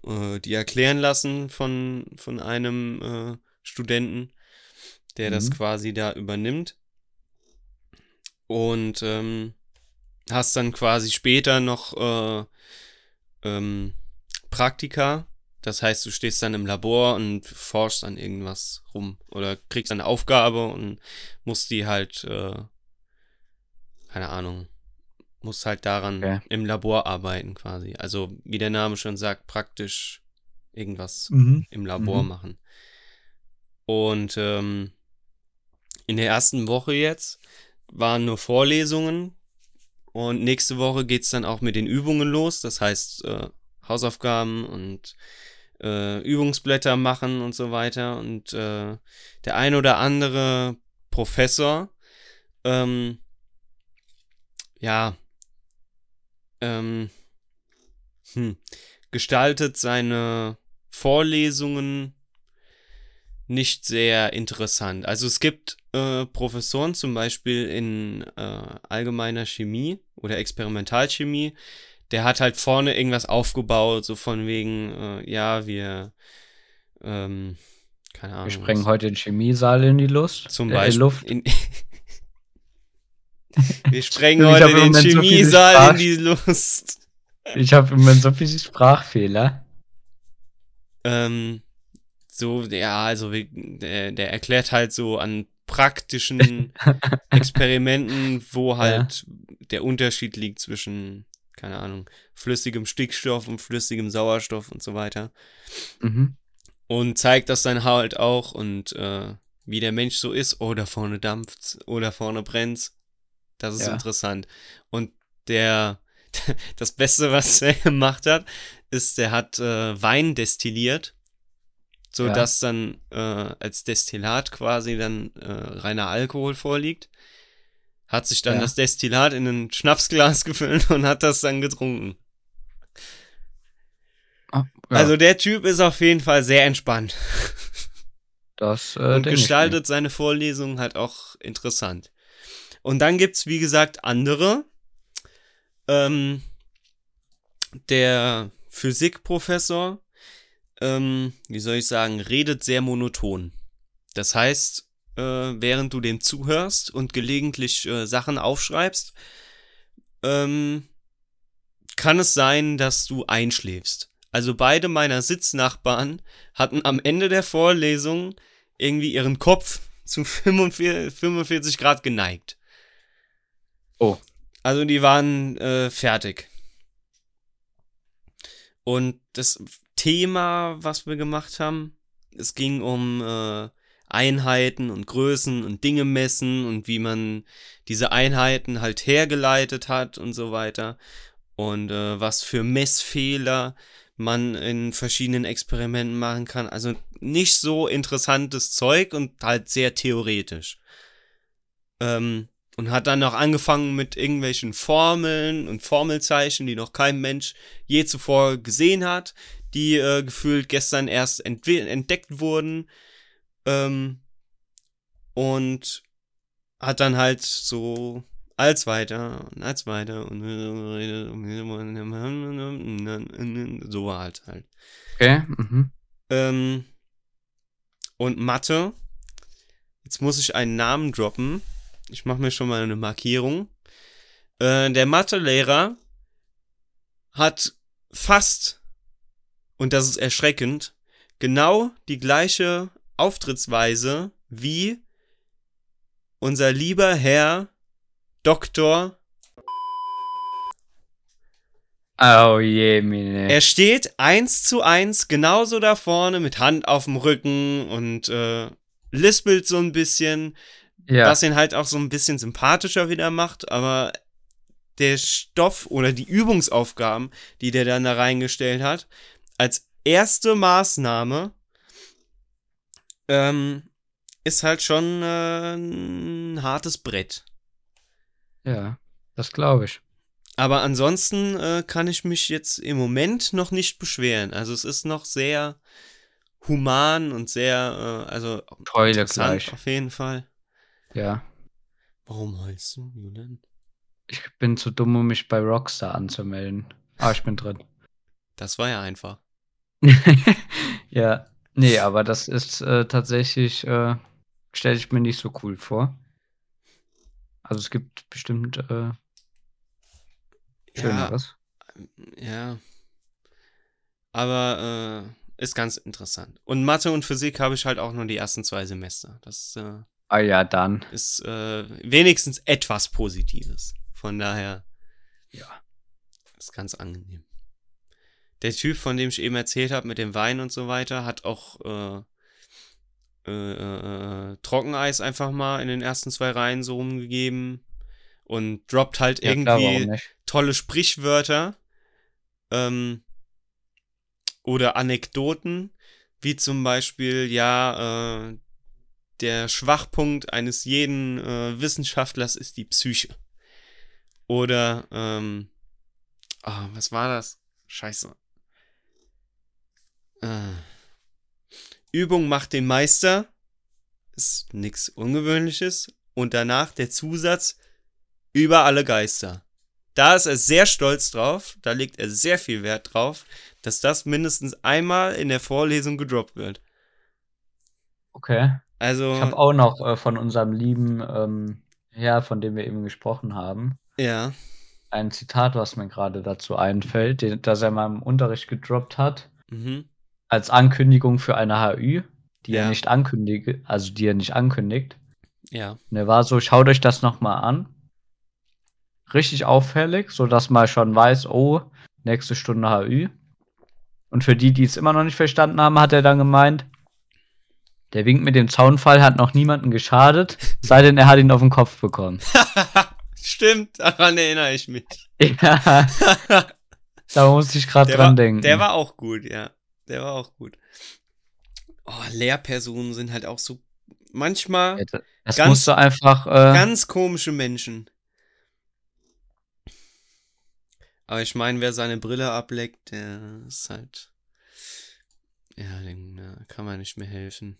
S2: äh, die erklären lassen von, von einem äh, Studenten, der mhm. das quasi da übernimmt. Und ähm, hast dann quasi später noch äh, ähm, Praktika. Das heißt, du stehst dann im Labor und forschst an irgendwas rum oder kriegst eine Aufgabe und musst die halt, äh, keine Ahnung, musst halt daran okay. im Labor arbeiten quasi. Also, wie der Name schon sagt, praktisch irgendwas mhm. im Labor mhm. machen. Und ähm, in der ersten Woche jetzt waren nur Vorlesungen, und nächste Woche geht es dann auch mit den Übungen los. Das heißt, äh, Hausaufgaben und äh, Übungsblätter machen und so weiter. Und äh, der ein oder andere Professor, ähm, ja, ähm, hm, gestaltet seine Vorlesungen nicht sehr interessant. Also es gibt äh, Professoren zum Beispiel in äh, allgemeiner Chemie oder Experimentalchemie, der hat halt vorne irgendwas aufgebaut, so von wegen, äh, ja, wir, ähm, keine Ahnung.
S1: Wir sprengen was. heute den Chemiesaal in die Lust.
S2: Zum Beispiel. Äh, Luft. In, wir sprengen heute den Chemiesaal so in die Lust.
S1: Ich habe im Moment so viele Sprachfehler.
S2: Ähm, so, ja, also der, der erklärt halt so an praktischen Experimenten, wo halt ja. der Unterschied liegt zwischen, keine Ahnung, flüssigem Stickstoff und flüssigem Sauerstoff und so weiter. Mhm. Und zeigt das dann halt auch und äh, wie der Mensch so ist, oh, da vorne dampft's, oh, da vorne brennt's. Das ist ja. interessant. Und der, das Beste, was er gemacht hat, ist, der hat äh, Wein destilliert so ja. dass dann äh, als Destillat quasi dann äh, reiner Alkohol vorliegt. Hat sich dann ja. das Destillat in ein Schnapsglas gefüllt und hat das dann getrunken. Ah, ja. Also der Typ ist auf jeden Fall sehr entspannt.
S1: Das äh,
S2: und gestaltet seine Vorlesungen halt auch interessant. Und dann gibt's wie gesagt andere. Ähm, der Physikprofessor ähm, wie soll ich sagen, redet sehr monoton. Das heißt, äh, während du dem zuhörst und gelegentlich äh, Sachen aufschreibst, ähm, kann es sein, dass du einschläfst. Also beide meiner Sitznachbarn hatten am Ende der Vorlesung irgendwie ihren Kopf zu 45, 45 Grad geneigt.
S1: Oh.
S2: Also die waren äh, fertig. Und das Thema, was wir gemacht haben. Es ging um äh, Einheiten und Größen und Dinge messen und wie man diese Einheiten halt hergeleitet hat und so weiter. Und äh, was für Messfehler man in verschiedenen Experimenten machen kann. Also nicht so interessantes Zeug und halt sehr theoretisch. Ähm, und hat dann noch angefangen mit irgendwelchen Formeln und Formelzeichen, die noch kein Mensch je zuvor gesehen hat, die äh, gefühlt gestern erst entdeckt wurden. Ähm, und hat dann halt so als weiter und als weiter und so war halt halt.
S1: Okay. Mhm.
S2: Ähm, und Mathe. Jetzt muss ich einen Namen droppen. Ich mache mir schon mal eine Markierung. Äh, der Mathelehrer hat fast, und das ist erschreckend, genau die gleiche Auftrittsweise wie unser lieber Herr Doktor.
S1: Oh je, mine.
S2: Er steht eins zu eins genauso da vorne mit Hand auf dem Rücken und äh, lispelt so ein bisschen.
S1: Ja.
S2: was ihn halt auch so ein bisschen sympathischer wieder macht, aber der Stoff oder die Übungsaufgaben, die der dann da reingestellt hat, als erste Maßnahme, ähm, ist halt schon äh, ein hartes Brett.
S1: Ja, das glaube ich.
S2: Aber ansonsten äh, kann ich mich jetzt im Moment noch nicht beschweren. Also es ist noch sehr human und sehr, äh, also
S1: Keule gleich.
S2: auf jeden Fall.
S1: Ja.
S2: Warum heulst du, Julian?
S1: Ich bin zu dumm, um mich bei Rockstar anzumelden. Ah, ich bin drin.
S2: Das war ja einfach.
S1: ja. Nee, aber das ist äh, tatsächlich, äh, stelle ich mir nicht so cool vor. Also es gibt bestimmt äh, Schöneres.
S2: Ja. Aber äh, ist ganz interessant. Und Mathe und Physik habe ich halt auch nur die ersten zwei Semester. Das äh,
S1: Ah ja, dann.
S2: ist äh, wenigstens etwas Positives. Von daher
S1: Ja.
S2: ist ganz angenehm. Der Typ, von dem ich eben erzählt habe, mit dem Wein und so weiter, hat auch äh, äh, äh, Trockeneis einfach mal in den ersten zwei Reihen so rumgegeben und droppt halt
S1: Ja, klar,
S2: irgendwie
S1: nicht?
S2: tolle Sprichwörter ähm, oder Anekdoten, wie zum Beispiel, ja, äh, der Schwachpunkt eines jeden äh, Wissenschaftlers ist die Psyche. Oder, ähm, ah, was war das? Scheiße. Äh, Übung macht den Meister. Ist nix Ungewöhnliches. Und danach der Zusatz über alle Geister. Da ist er sehr stolz drauf, da legt er sehr viel Wert drauf, dass das mindestens einmal in der Vorlesung gedroppt wird.
S1: Okay.
S2: Also,
S1: Ich habe auch noch äh, von unserem lieben ähm, Herr, von dem wir eben gesprochen haben,
S2: ja,
S1: ein Zitat, was mir gerade dazu einfällt, den, das er mal im Unterricht gedroppt hat,
S2: mhm.
S1: Als Ankündigung für eine HÜ, die
S2: Ja.
S1: er nicht ankündigt, also die er nicht ankündigt.
S2: ja,
S1: Und er war so, schaut euch das nochmal an. Richtig auffällig, so dass man schon weiß, oh, nächste Stunde HÜ. Und für die, die es immer noch nicht verstanden haben, hat er dann gemeint, der Wink mit dem Zaunfall hat noch niemanden geschadet, sei denn er hat ihn auf den Kopf bekommen.
S2: Stimmt, daran erinnere ich mich.
S1: ja, da muss ich gerade dran
S2: war,
S1: denken.
S2: der war auch gut, ja. Der war auch gut. Oh, Lehrpersonen sind halt auch so manchmal
S1: das-
S2: ganz-
S1: musst du einfach, äh,
S2: ganz komische Menschen. Aber ich meine, wer seine Brille ableckt, der ist halt. Ja, dem kann man nicht mehr helfen.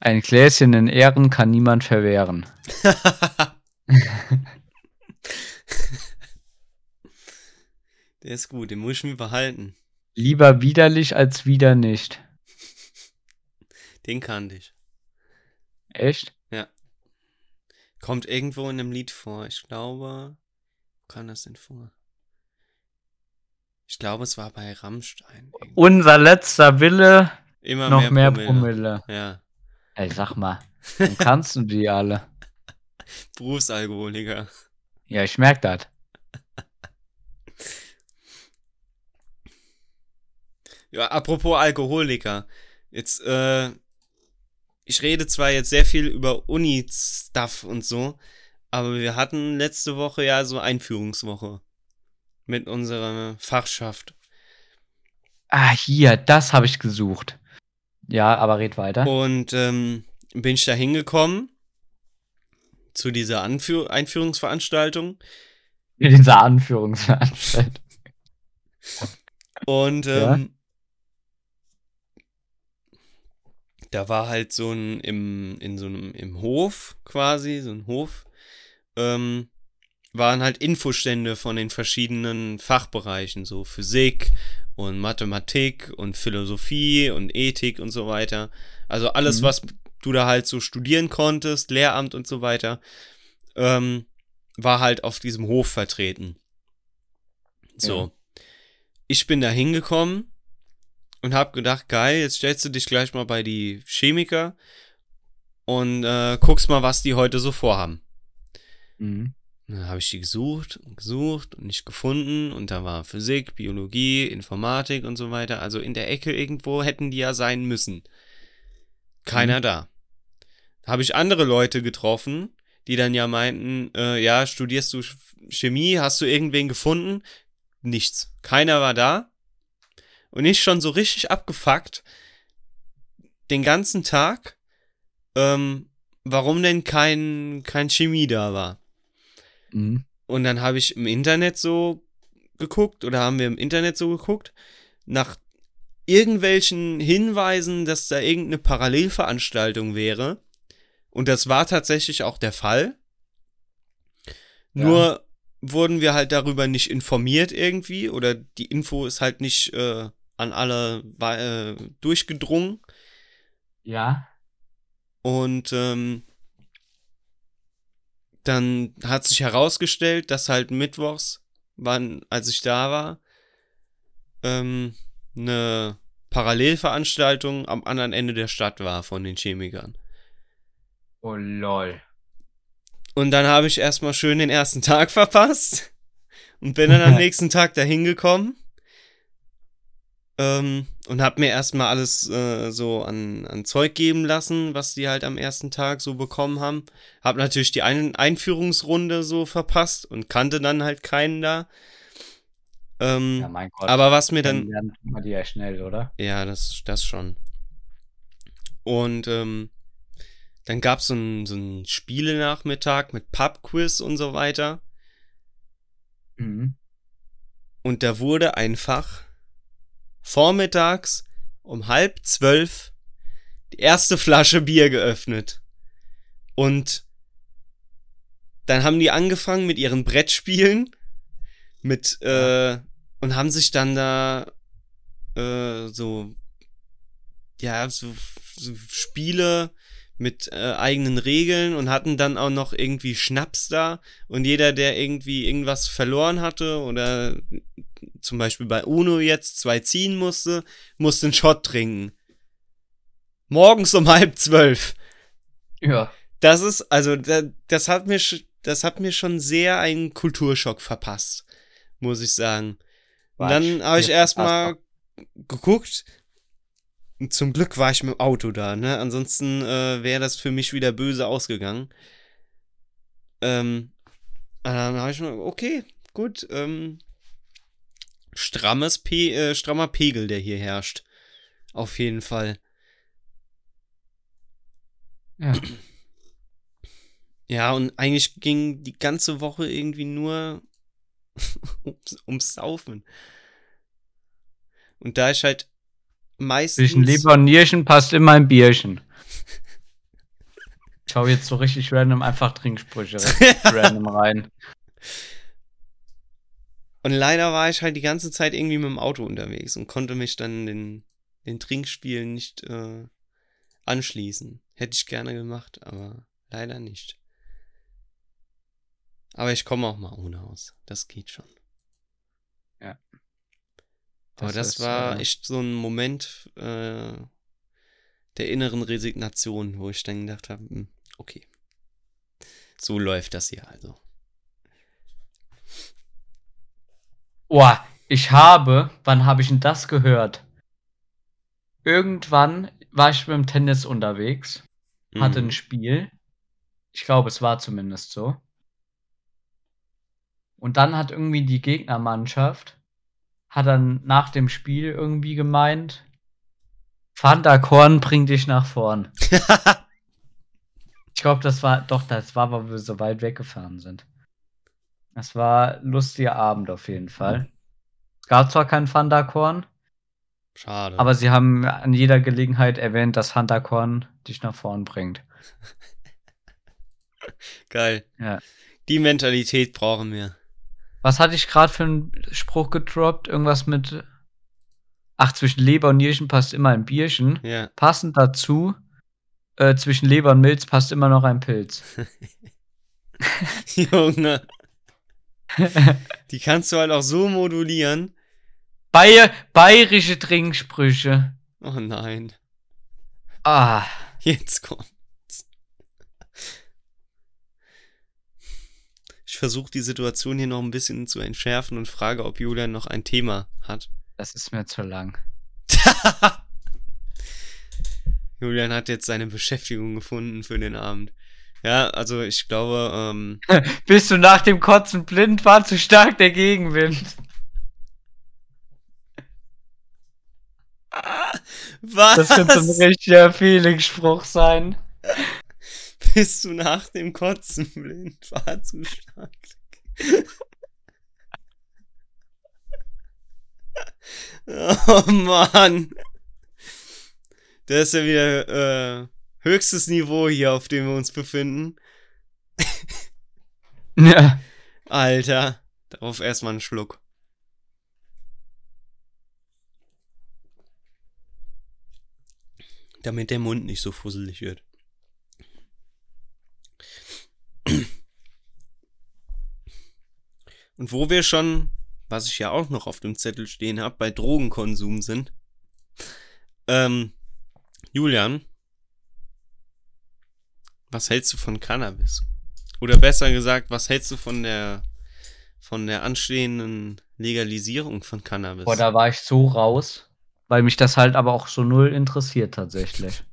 S1: ein Gläschen in Ehren kann niemand verwehren.
S2: Der ist gut, den muss ich mir behalten.
S1: Lieber widerlich als wieder nicht.
S2: Den kannte ich.
S1: Echt?
S2: Kommt irgendwo in einem Lied vor. Ich glaube. Wo kam das denn vor? Ich glaube, es war bei Rammstein. irgendwie.
S1: Unser letzter Wille,
S2: Immer
S1: noch mehr,
S2: Promille.
S1: Promille.
S2: Ja.
S1: Ey, sag mal, warum kannst du die alle?
S2: Berufsalkoholiker.
S1: Ja, ich merk das.
S2: Ja, apropos Alkoholiker. Jetzt, äh, ich rede zwar jetzt sehr viel über Uni-Stuff und so, aber wir hatten letzte Woche ja so Einführungswoche mit unserer Fachschaft.
S1: Ah, hier, das habe ich gesucht. Ja, aber red weiter.
S2: Und ähm, bin ich da hingekommen. zu dieser Anführ Einführungsveranstaltung.
S1: In dieser Anführungsveranstaltung.
S2: Und ähm, da war halt so ein im, in so einem im Hof quasi, so ein Hof, ähm, waren halt Infostände von den verschiedenen Fachbereichen, so Physik und Mathematik und Philosophie und Ethik und so weiter. Also alles,
S1: Mhm.
S2: was du da halt so studieren konntest, Lehramt und so weiter, ähm, war halt auf diesem Hof vertreten. So.
S1: Ja.
S2: Ich bin da hingekommen und hab gedacht, geil, jetzt stellst du dich gleich mal bei die Chemiker und äh, guckst mal, was die heute so vorhaben.
S1: Mhm.
S2: Dann habe ich die gesucht und gesucht und nicht gefunden und da war Physik, Biologie, Informatik und so weiter. Also in der Ecke irgendwo hätten die ja sein müssen. Keiner da. Da habe ich andere Leute getroffen, die dann ja meinten, äh, ja, studierst du Ch- Chemie, hast du irgendwen gefunden? Nichts. Keiner war da. Und ich schon so richtig abgefuckt, den ganzen Tag, ähm, warum denn kein, kein Chemie da war.
S1: Mhm.
S2: Und dann habe ich im Internet so geguckt oder haben wir im Internet so geguckt nach irgendwelchen Hinweisen, dass da irgendeine Parallelveranstaltung wäre. Und das war tatsächlich auch der Fall.
S1: Ja.
S2: Nur wurden wir halt darüber nicht informiert irgendwie oder die Info ist halt nicht äh, an alle äh, durchgedrungen.
S1: Ja.
S2: Und ähm, dann hat sich herausgestellt, dass halt mittwochs, wann, als ich da war, ähm, eine Parallelveranstaltung am anderen Ende der Stadt war von den Chemikern.
S1: Oh lol.
S2: Und dann habe ich erstmal schön den ersten Tag verpasst und bin dann am nächsten Tag dahin gekommen. Ähm, und hab mir erstmal alles äh, so an, an Zeug geben lassen, was die halt am ersten Tag so bekommen haben. Hab natürlich die Ein Einführungsrunde so verpasst und kannte dann halt keinen da. Ähm,
S1: Ja, mein Gott.
S2: aber was mir dann
S1: man die ja schnell, oder?
S2: ja, das, das schon. Und ähm, dann gab es so einen so einen Spielenachmittag mit Pubquiz und so weiter.
S1: Mhm.
S2: Und da wurde einfach vormittags um halb zwölf die erste Flasche Bier geöffnet. Und dann haben die angefangen mit ihren Brettspielen mit äh, und haben sich dann da äh, so ja so, so Spiele mit äh, eigenen Regeln und hatten dann auch noch irgendwie Schnaps da und jeder der irgendwie irgendwas verloren hatte oder zum Beispiel bei Uno jetzt zwei ziehen musste musste einen Shot trinken morgens um halb zwölf
S1: Ja.
S2: das ist, also, da, das hat mir, das hat mir schon sehr einen Kulturschock verpasst, muss ich sagen. Und dann habe ich erstmal geguckt. Zum Glück war ich mit dem Auto da, ne? Ansonsten äh, wäre das für mich wieder böse ausgegangen. Ähm, und dann habe ich mir, okay, gut, ähm, strammes Pe äh, strammer Pegel, der hier herrscht. Auf jeden Fall.
S1: Ja.
S2: Ja, und eigentlich ging die ganze Woche irgendwie nur ums, ums Saufen. Und da ich halt meistens.
S1: Zwischen Leber und Nierchen passt immer ein Bierchen. Ich hau jetzt so richtig random einfach Trinksprüche random rein.
S2: Und leider war ich halt die ganze Zeit irgendwie mit dem Auto unterwegs und konnte mich dann den, den Trinkspielen nicht äh, anschließen. Hätte ich gerne gemacht, aber leider nicht. Aber ich komme auch mal ohne aus. Das geht schon.
S1: Ja.
S2: Aber
S1: Das
S2: das
S1: ist,
S2: war
S1: äh,
S2: echt so ein Moment äh, der inneren Resignation, wo ich dann gedacht habe, hm, okay. So läuft das hier also.
S1: Boah, ich habe, wann habe ich denn das gehört? Irgendwann war ich mit dem Tennis unterwegs, hatte ein
S2: Mhm.
S1: Spiel. Ich glaube, es war zumindest so. Und dann hat irgendwie die Gegnermannschaft, hat dann nach dem Spiel irgendwie gemeint, der Korn bringt dich nach vorn. Ich glaube, das war, doch, das war, weil wir so weit weggefahren sind. Das war ein lustiger Abend auf jeden Fall. Es gab zwar kein Thundercorn,
S2: Schade.
S1: aber sie haben an jeder Gelegenheit erwähnt, dass Thundercorn dich nach vorn bringt.
S2: Geil.
S1: Ja.
S2: Die Mentalität brauchen wir.
S1: Was hatte ich gerade für einen Spruch gedroppt? Irgendwas mit. Ach, zwischen Leber und Nierchen passt immer ein Bierchen.
S2: Ja.
S1: Passend dazu, äh, zwischen Leber und Milz passt immer noch ein Pilz.
S2: Junge. Die kannst du halt auch so modulieren.
S1: Bayer, bayerische Trinksprüche.
S2: Oh nein.
S1: Ah,
S2: Jetzt kommt's. Ich versuche die Situation hier noch ein bisschen zu entschärfen und frage, ob Julian noch ein Thema hat.
S1: das ist mir zu lang.
S2: Julian hat jetzt seine Beschäftigung gefunden für den Abend. Ja, also ich glaube, ähm,
S1: Bist du nach dem Kotzen blind? War zu stark der Gegenwind.
S2: was?
S1: Das könnte ein richtiger Feeling-Spruch sein.
S2: Bist du nach dem Kotzen blind? War zu stark. Oh Mann. Das ist ja wieder äh, höchstes Niveau hier, auf dem wir uns befinden.
S1: Ja.
S2: Alter. Darauf erstmal einen Schluck. Damit der Mund nicht so fusselig wird. Und wo wir schon, was ich ja auch noch auf dem Zettel stehen habe, bei Drogenkonsum sind. Ähm, Julian, was hältst du von Cannabis? Oder besser gesagt, was hältst du von der von der anstehenden Legalisierung von Cannabis?
S1: Boah, da war ich so raus, weil mich das halt aber auch so null interessiert tatsächlich.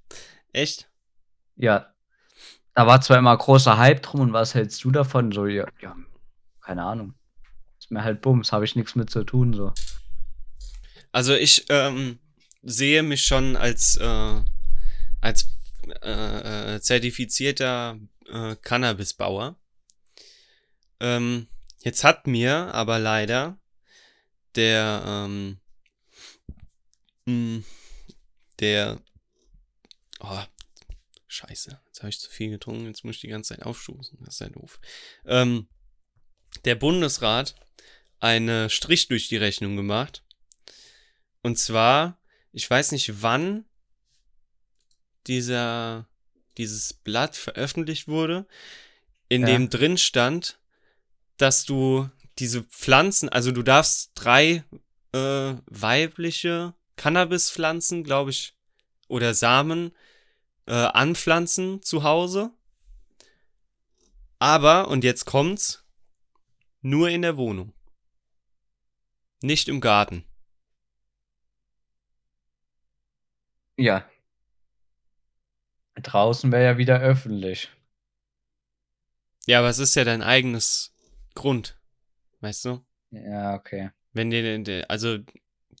S2: Echt?
S1: Ja. Da war zwar immer großer Hype drum und was hältst du davon? So, ja, ja keine Ahnung. Ist mir halt Bums, habe ich nichts mit zu tun, so.
S2: Also ich ähm, sehe mich schon als äh, als äh, äh, zertifizierter äh, Cannabisbauer. Ähm, jetzt hat mir aber leider der ähm, mh, der oh, Scheiße, jetzt habe ich zu viel getrunken, jetzt muss ich die ganze Zeit aufstoßen. Das ist ja doof. Ähm, der Bundesrat eine Strich durch die Rechnung gemacht. Und zwar, ich weiß nicht wann dieser, dieses Blatt veröffentlicht wurde, in
S1: Ja.
S2: dem drin stand, dass du diese Pflanzen, also du darfst drei äh, weibliche Cannabispflanzen, glaube ich, oder Samen äh, anpflanzen zu Hause. Aber, und jetzt kommt's, nur in der Wohnung. Nicht im Garten.
S1: Ja. Draußen wäre ja wieder öffentlich.
S2: Ja, aber es ist ja dein eigenes Grund. Weißt du?
S1: Ja, okay.
S2: Wenn dir, also,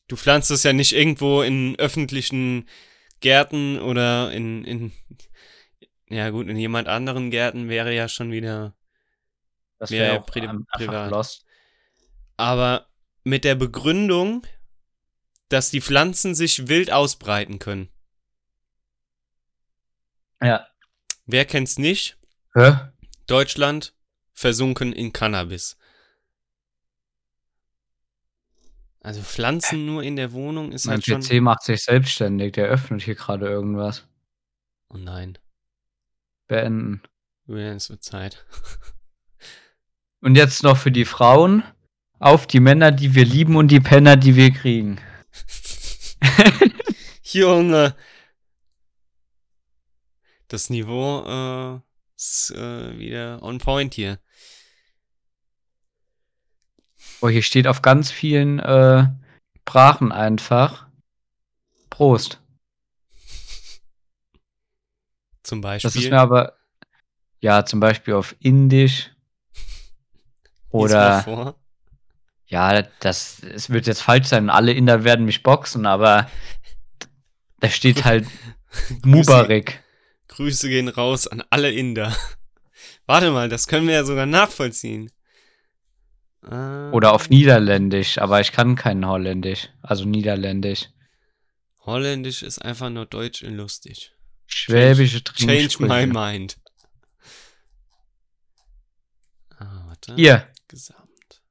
S2: du pflanzt es ja nicht irgendwo in öffentlichen Gärten oder in, in, ja gut, in jemand anderen Gärten wäre ja schon wieder,
S1: Das
S2: Wäre ja
S1: auch
S2: pri- privat.
S1: lost.
S2: aber mit der Begründung, dass die Pflanzen sich wild ausbreiten können.
S1: Ja.
S2: Wer kennt's nicht?
S1: Hä?
S2: Deutschland versunken in Cannabis. Also Pflanzen nur in der Wohnung ist
S1: Mein
S2: halt schon.
S1: PC macht sich selbstständig. Der öffnet hier gerade irgendwas.
S2: Oh nein,
S1: Beenden.
S2: Julian, es wird Zeit.
S1: Und jetzt noch für die Frauen. Auf die Männer, die wir lieben und die Penner, die wir kriegen.
S2: Junge. Das Niveau äh, ist äh, wieder on point hier.
S1: Oh, hier steht auf ganz vielen äh, Sprachen einfach. Prost.
S2: Zum
S1: Das
S2: Beispiel.
S1: ist mir aber. Ja, zum Beispiel auf Indisch. Oder. Ja, das. Es wird jetzt falsch sein. Alle Inder werden mich boxen, aber. Da steht halt Mubarak.
S2: grüß Grüße gehen raus an alle Inder. Warte mal, das können wir ja sogar nachvollziehen. Ah,
S1: Oder auf Niederländisch, aber ich kann kein Holländisch. Also Niederländisch.
S2: Holländisch ist einfach nur Deutsch und lustig.
S1: Schwäbische
S2: Change my
S1: Trinksprüche.
S2: mind. Ah, warte.
S1: Hier,
S2: Gesamt.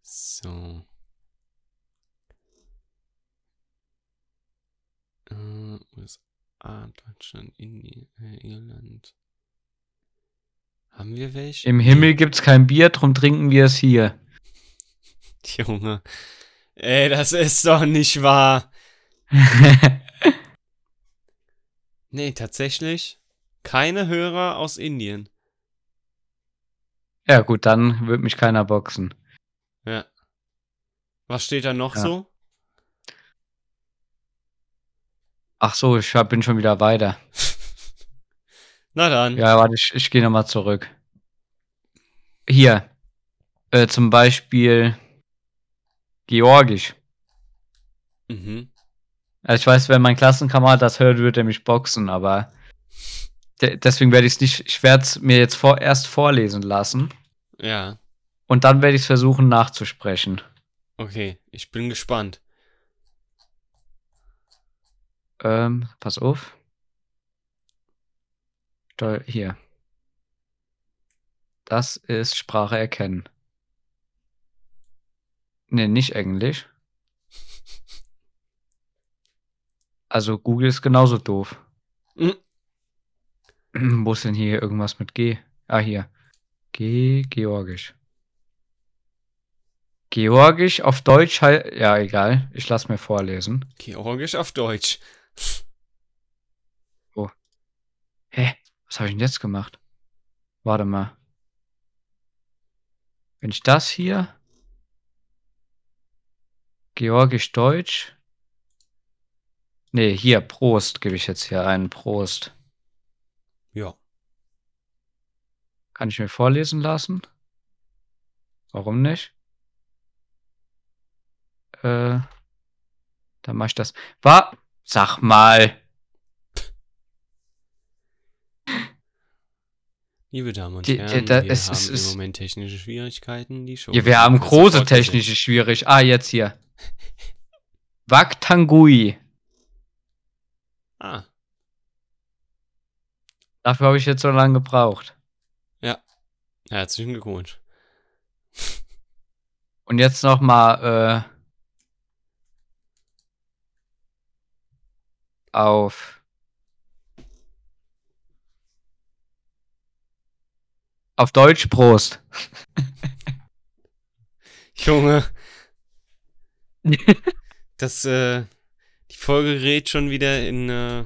S2: So. Äh, USA, Deutschland, Indien, äh, Irland. Haben wir welche?
S1: im Himmel gibt's kein Bier, drum trinken wir es hier.
S2: Junge. Ey, das ist doch nicht wahr. Nee, tatsächlich. Keine Hörer aus Indien.
S1: ja gut, dann wird mich keiner boxen.
S2: Ja. Was steht da noch
S1: Ja.
S2: so?
S1: Ach so, ich hab- bin schon wieder weiter.
S2: Na dann.
S1: Ja, warte, ich, ich gehe nochmal zurück. Hier. Äh, zum Beispiel Georgisch.
S2: Mhm.
S1: Also ich weiß, wenn mein Klassenkamerad das hört, wird er mich boxen, aber de deswegen werde ich es nicht, ich werde es mir jetzt vor erst vorlesen lassen
S2: Ja.
S1: und dann werde ich es versuchen nachzusprechen.
S2: Okay. Ich bin gespannt.
S1: Ähm, pass auf. Hier. Das ist Sprache erkennen. Ne, nicht Englisch. Also Google ist genauso doof.
S2: Mhm.
S1: Wo ist denn hier irgendwas mit G? Ah, hier. G, Georgisch. Georgisch auf Deutsch halt. Ja, egal. Ich lass mir vorlesen.
S2: Georgisch auf Deutsch.
S1: Hä? Was habe ich denn jetzt gemacht? Warte mal. Wenn ich das hier. Georgisch-Deutsch. Nee, hier, Prost gebe ich jetzt hier ein. Prost.
S2: Ja.
S1: Kann ich mir vorlesen lassen? Warum nicht? Äh, dann mach ich das. War, sag mal.
S2: Liebe Damen und
S1: Die-
S2: Herren,
S1: die- da-
S2: wir
S1: es-
S2: haben
S1: es
S2: im
S1: ist-
S2: Moment technische Schwierigkeiten. Die Show
S1: Ja, wir haben große technische Schwierig. Ah, jetzt hier. Waktangui.
S2: Ah,
S1: Dafür habe ich jetzt so lange gebraucht.
S2: herzlichen Glückwunsch.
S1: Und jetzt noch mal äh, auf auf Deutsch Prost.
S2: Junge. das, äh, Folge gerät schon wieder in, äh,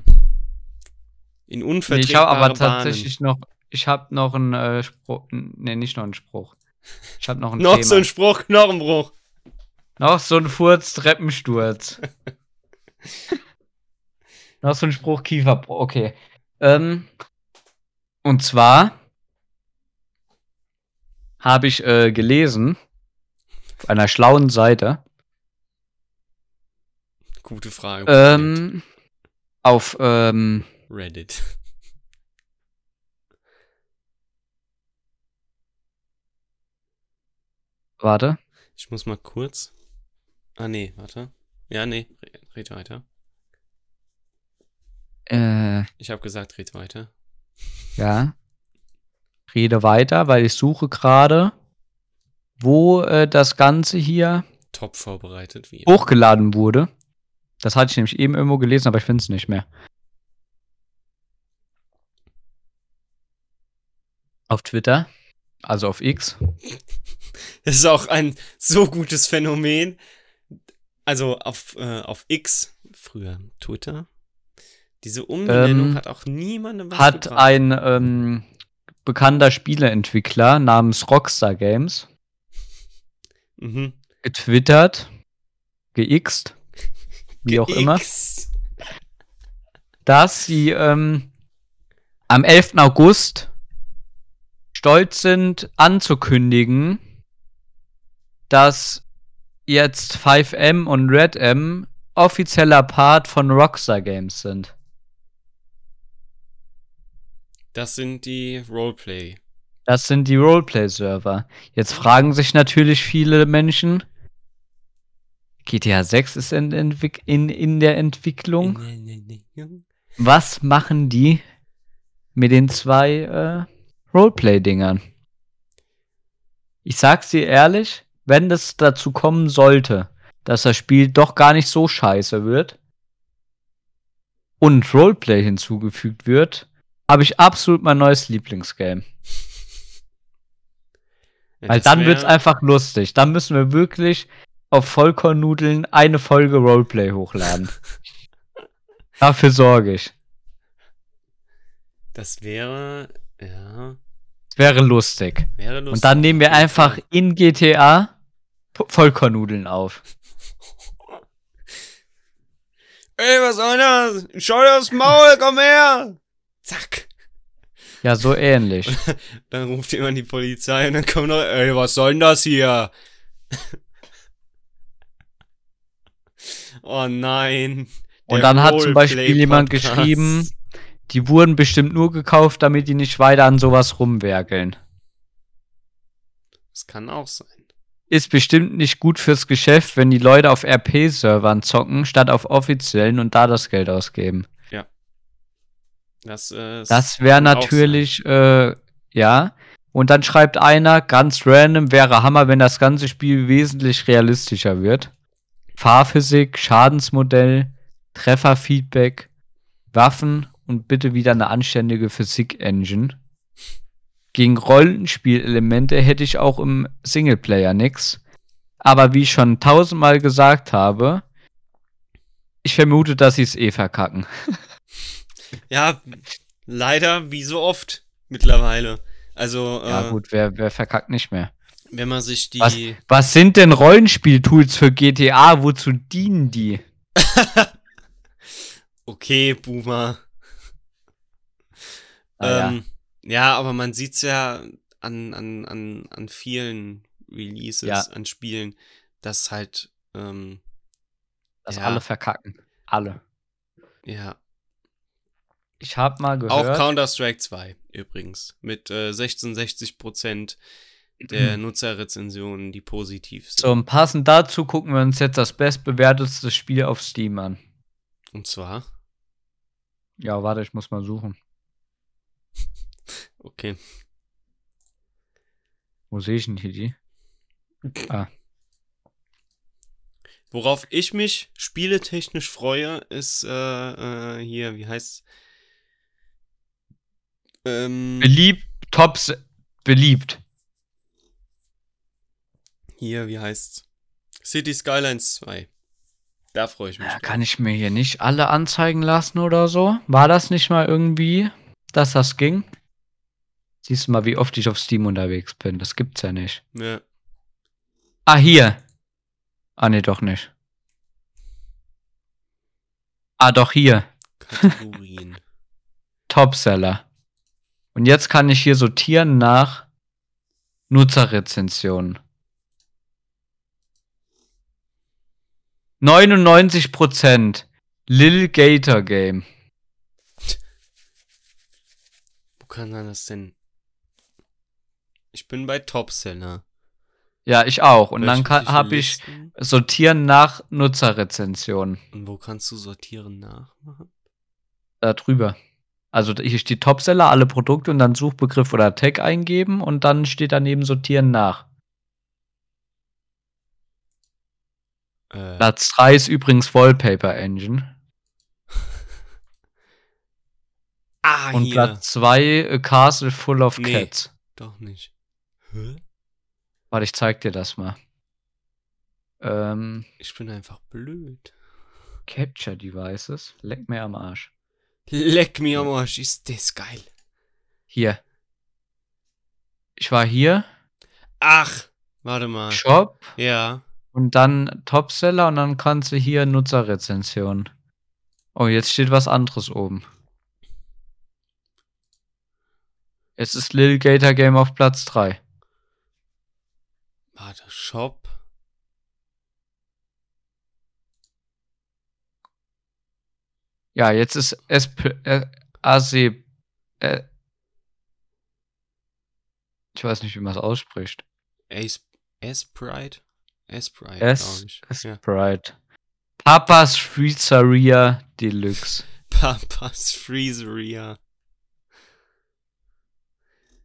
S2: in
S1: Nee,
S2: unvertretbare
S1: ich habe aber
S2: Bahnen.
S1: tatsächlich noch ich habe noch einen äh, Spruch, nee, nicht noch einen Spruch. Ich habe noch ein
S2: Noch
S1: Thema.
S2: so ein Spruch, Knochenbruch.
S1: noch so ein Furz Treppensturz. noch so ein Spruch Kieferbruch. Okay. Ähm, und zwar habe ich äh, gelesen auf einer schlauen Seite
S2: Gute Frage.
S1: ähm, auf ähm,
S2: Reddit.
S1: warte
S2: Ich muss mal kurz. Ah, nee, warte. Ja, nee, re- red weiter.
S1: äh,
S2: Ich habe gesagt, red weiter.
S1: ja rede weiter, weil ich suche gerade, wo äh, das Ganze hier
S2: Top vorbereitet, wie.
S1: hochgeladen wurde. Das hatte ich nämlich eben irgendwo gelesen, aber ich finde es nicht mehr. Auf Twitter, also auf X.
S2: Das ist auch ein so gutes Phänomen. Also auf, äh, auf X, früher Twitter. Diese Umbenennung
S1: Ähm,
S2: hat auch niemandem was
S1: Hat
S2: gebracht.
S1: ein ähm, bekannter Spieleentwickler namens Rockstar Games
S2: Mhm.
S1: getwittert, geixt, wie auch immer, dass sie ähm, am 11. August stolz sind anzukündigen, dass jetzt 5M und Red M offizieller Part von Rockstar Games sind.
S2: Das sind die Roleplay.
S1: Das sind die Roleplay-Server. Jetzt fragen sich natürlich viele Menschen, GTA 6 ist in, in, in der Entwicklung. Was machen die mit den zwei äh, Roleplay-Dingern? Ich sag's dir ehrlich, wenn es dazu kommen sollte, dass das Spiel doch gar nicht so scheiße wird und Roleplay hinzugefügt wird, habe ich absolut mein neues Lieblingsgame. Ja, Weil dann wird's einfach lustig. Dann müssen wir wirklich auf Vollkornnudeln eine Folge Roleplay hochladen. Dafür sorge ich.
S2: Das wäre, ja.
S1: Wäre lustig.
S2: Wäre lustig.
S1: Und dann nehmen wir einfach in GTA Vollkornnudeln auf.
S2: Ey, was soll das? Schau dir aufs Maul, komm her! Zack.
S1: Ja, so ähnlich.
S2: dann ruft jemand die Polizei und dann kommt noch, ey, was soll denn das hier? Oh nein.
S1: Und dann hat zum Beispiel jemand geschrieben, die wurden bestimmt nur gekauft, damit die nicht weiter an sowas rumwerkeln.
S2: Das kann auch sein.
S1: Ist bestimmt nicht gut fürs Geschäft, wenn die Leute auf RP-Servern zocken, statt auf offiziellen und da das Geld ausgeben.
S2: Ja. Das, äh,
S1: das wäre natürlich, äh, ja. Und dann schreibt einer, ganz random, wäre Hammer, wenn das ganze Spiel wesentlich realistischer wird. Fahrphysik, Schadensmodell, Trefferfeedback, Waffen und bitte wieder eine anständige Physik-Engine. Gegen Rollenspielelemente hätte ich auch im Singleplayer nix. Aber wie ich schon tausendmal gesagt habe, ich vermute, dass sie es eh verkacken.
S2: ja, leider, wie so oft mittlerweile. Also.
S1: Ja, äh, gut, wer, wer verkackt nicht mehr?
S2: Wenn man sich die.
S1: Was, was sind denn Rollenspieltools für GTA? Wozu dienen die?
S2: okay, Boomer. Ah, ähm, ja. ja. aber man sieht's ja an, an, an, an vielen Releases, ja. an Spielen, dass halt. Ähm,
S1: dass ja. alle verkacken. Alle.
S2: Ja.
S1: Ich hab mal gehört.
S2: Auch Counter-Strike 2 übrigens. Mit äh, 1660 Prozent der Nutzerrezensionen, die positiv sind.
S1: So, und passend dazu gucken wir uns jetzt das bestbewertetste Spiel auf Steam an.
S2: Und zwar?
S1: Ja, warte, ich muss mal suchen.
S2: Okay.
S1: Wo sehe ich denn hier die? Ah.
S2: Worauf ich mich spieletechnisch freue, ist äh, äh, hier, wie heißt
S1: ähm, Beliebt, Tops, beliebt.
S2: Hier, wie heißt's? City Skylines 2. Da freue ich mich.
S1: Ja, kann ich mir hier nicht alle anzeigen lassen oder so? War das nicht mal irgendwie, dass das ging? Siehst du mal, wie oft ich auf Steam unterwegs bin. Das gibt's ja nicht.
S2: Ja.
S1: Ah, hier. Ah, nee, doch nicht. Ah, doch hier.
S2: Kategorien.
S1: Topseller. Und jetzt kann ich hier sortieren nach Nutzerrezensionen. 99% Lil Gator Game.
S2: Wo kann man das denn? Ich bin bei Topseller.
S1: Ja, ich auch. Und dann habe ich sortieren nach Nutzerrezensionen.
S2: Und wo kannst du sortieren nachmachen?
S1: Da drüber. Also hier steht Topseller, alle Produkte und dann Suchbegriff oder Tag eingeben und dann steht daneben sortieren nach. Äh. Platz 3 ist übrigens Wallpaper Engine.
S2: ah,
S1: Und
S2: hier.
S1: Platz 2 A Castle Full of
S2: nee,
S1: Cats.
S2: Doch nicht. Hä?
S1: Warte, ich zeig dir das mal. Ähm,
S2: ich bin einfach blöd.
S1: Capture Devices. Leck mir am Arsch.
S2: Leck mir am Arsch, ist das geil.
S1: Hier. Ich war hier.
S2: Ach, warte mal.
S1: Shop.
S2: Ja.
S1: Und dann Topseller und dann kannst du hier Nutzerrezension. Oh, jetzt steht was anderes oben. Jetzt ist Lil Gator Game auf Platz 3.
S2: Warte, Shop.
S1: Ja, jetzt ist es äh, AC. Äh, ich weiß nicht, wie man es ausspricht.
S2: Ace Sprite? Sprite,
S1: S,
S2: ich. Ja.
S1: Sprite. Papas Pizzeria Deluxe.
S2: Papas Freezeria.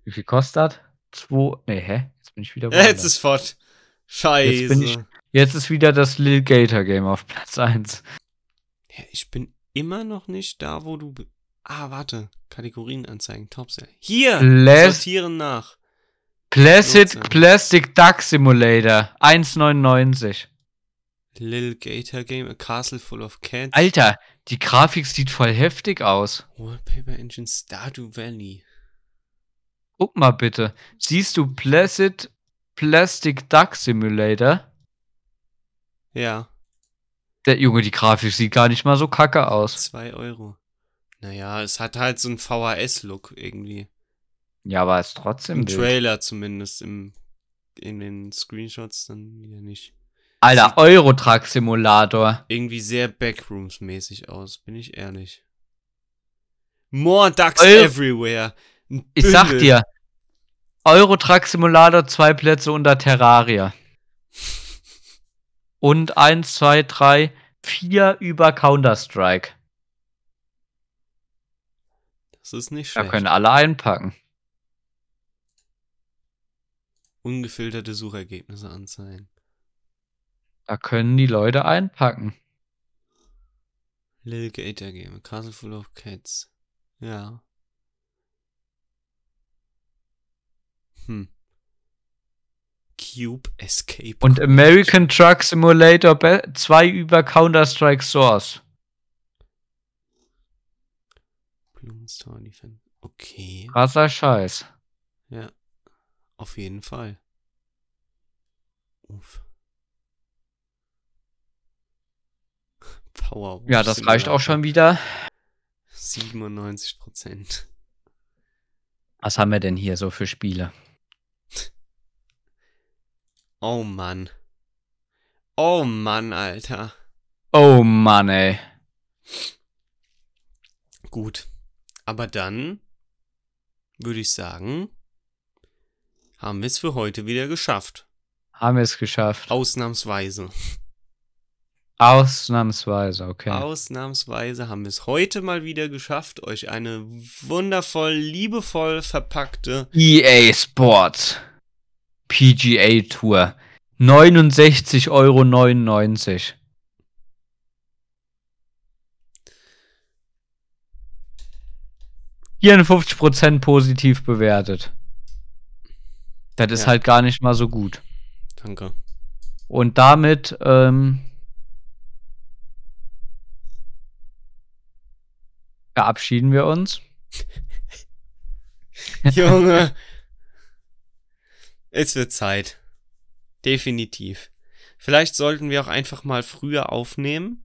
S1: Wie viel kostet das? Zwei. Nee, hä? Jetzt bin ich wieder
S2: Jetzt
S1: woanders.
S2: ist fort. Scheiße.
S1: Jetzt bin ich- Jetzt ist wieder das Lil Gator Game auf Platz 1.
S2: Ja, ich bin immer noch nicht da, wo du. Ah, warte. Kategorien anzeigen. Top Sale. Hier!
S1: Plas
S2: Sortieren nach.
S1: Placid. Plastic Duck Simulator. 1,99.
S2: Lil Gator Game, a castle full of cats.
S1: Alter, die Grafik sieht voll heftig aus.
S2: Wallpaper Engine Stardew Valley.
S1: Guck mal bitte. Siehst du Placid Plastic Duck Simulator?
S2: Ja,
S1: Der Junge, die Grafik sieht gar nicht mal so kacke aus.
S2: 2 Euro. Naja, es hat halt so einen VHS-Look irgendwie.
S1: Ja, aber ist trotzdem
S2: Im
S1: wild.
S2: Trailer zumindest. Im, in den Screenshots dann wieder nicht.
S1: Alter, Eurotruck Simulator.
S2: Irgendwie sehr Backrooms-mäßig aus, bin ich ehrlich. More Ducks
S1: Eu-
S2: everywhere.
S1: Ich sag dir, Eurotruck Simulator, zwei Plätze unter Terraria. Und eins, zwei, drei, vier über Counter-Strike.
S2: Das ist nicht
S1: Da
S2: schlecht.
S1: können alle einpacken.
S2: Ungefilterte Suchergebnisse anzeigen.
S1: Da können die Leute einpacken.
S2: Lil Gator Game, Castle Full of Cats. Ja. Hm. Cube Escape.
S1: Und
S2: Room.
S1: American Truck Simulator 2 über Counter-Strike Source.
S2: Bloomstar Defense. Okay.
S1: Krasser Scheiß.
S2: Ja. Auf jeden Fall. Uff. Power.
S1: Ja, das reicht auch schon wieder.
S2: 97 Prozent.
S1: Was haben wir denn hier so für Spiele?
S2: Oh Mann. Oh Mann, Alter.
S1: Oh Mann, ey.
S2: Gut. Aber dann würde ich sagen, haben wir es für heute wieder geschafft.
S1: Haben wir es geschafft.
S2: Ausnahmsweise.
S1: Ausnahmsweise, okay.
S2: Ausnahmsweise haben wir es heute mal wieder geschafft, euch eine wundervoll, liebevoll verpackte
S1: EA Sports PGA Tour 69,99 Euro. 54% positiv bewertet. Das ist
S2: Ja.
S1: halt gar nicht mal so gut.
S2: Danke.
S1: Und damit ähm, verabschieden wir uns.
S2: Junge. es wird Zeit. Definitiv. Vielleicht sollten wir auch einfach mal früher aufnehmen.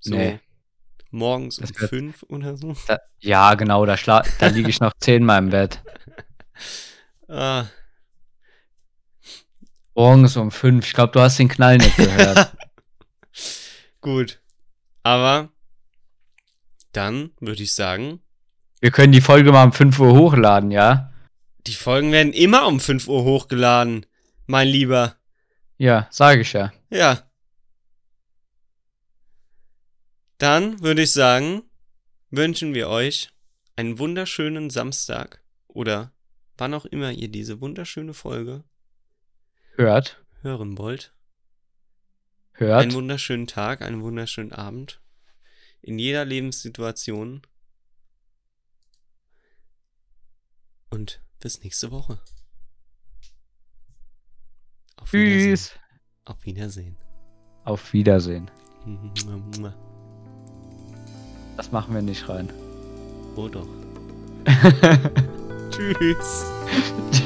S2: So
S1: Nee.
S2: morgens um
S1: Das wird-
S2: fünf oder so.
S1: Da, ja, genau, da, da liege ich noch zehnmal im Bett.
S2: Ah,
S1: Morgens um fünf. Ich glaube, du hast den Knall nicht gehört.
S2: gut. Aber dann würde ich sagen,
S1: Wir können die Folge mal um 5 Uhr hochladen, ja?
S2: die Folgen werden immer um 5 Uhr hochgeladen, mein Lieber.
S1: Ja, sage ich ja.
S2: Ja. Dann würde ich sagen, wünschen wir euch einen wunderschönen Samstag oder wann auch immer ihr diese wunderschöne Folge
S1: Hört,
S2: hören wollt.
S1: hört.
S2: Einen wunderschönen Tag, einen wunderschönen Abend. In jeder Lebenssituation. Und bis nächste Woche. Auf Wiedersehen.
S1: Tschüss.
S2: Auf Wiedersehen.
S1: Auf Wiedersehen.
S2: Oh
S1: Das machen wir nicht rein.
S2: doch. Tschüss.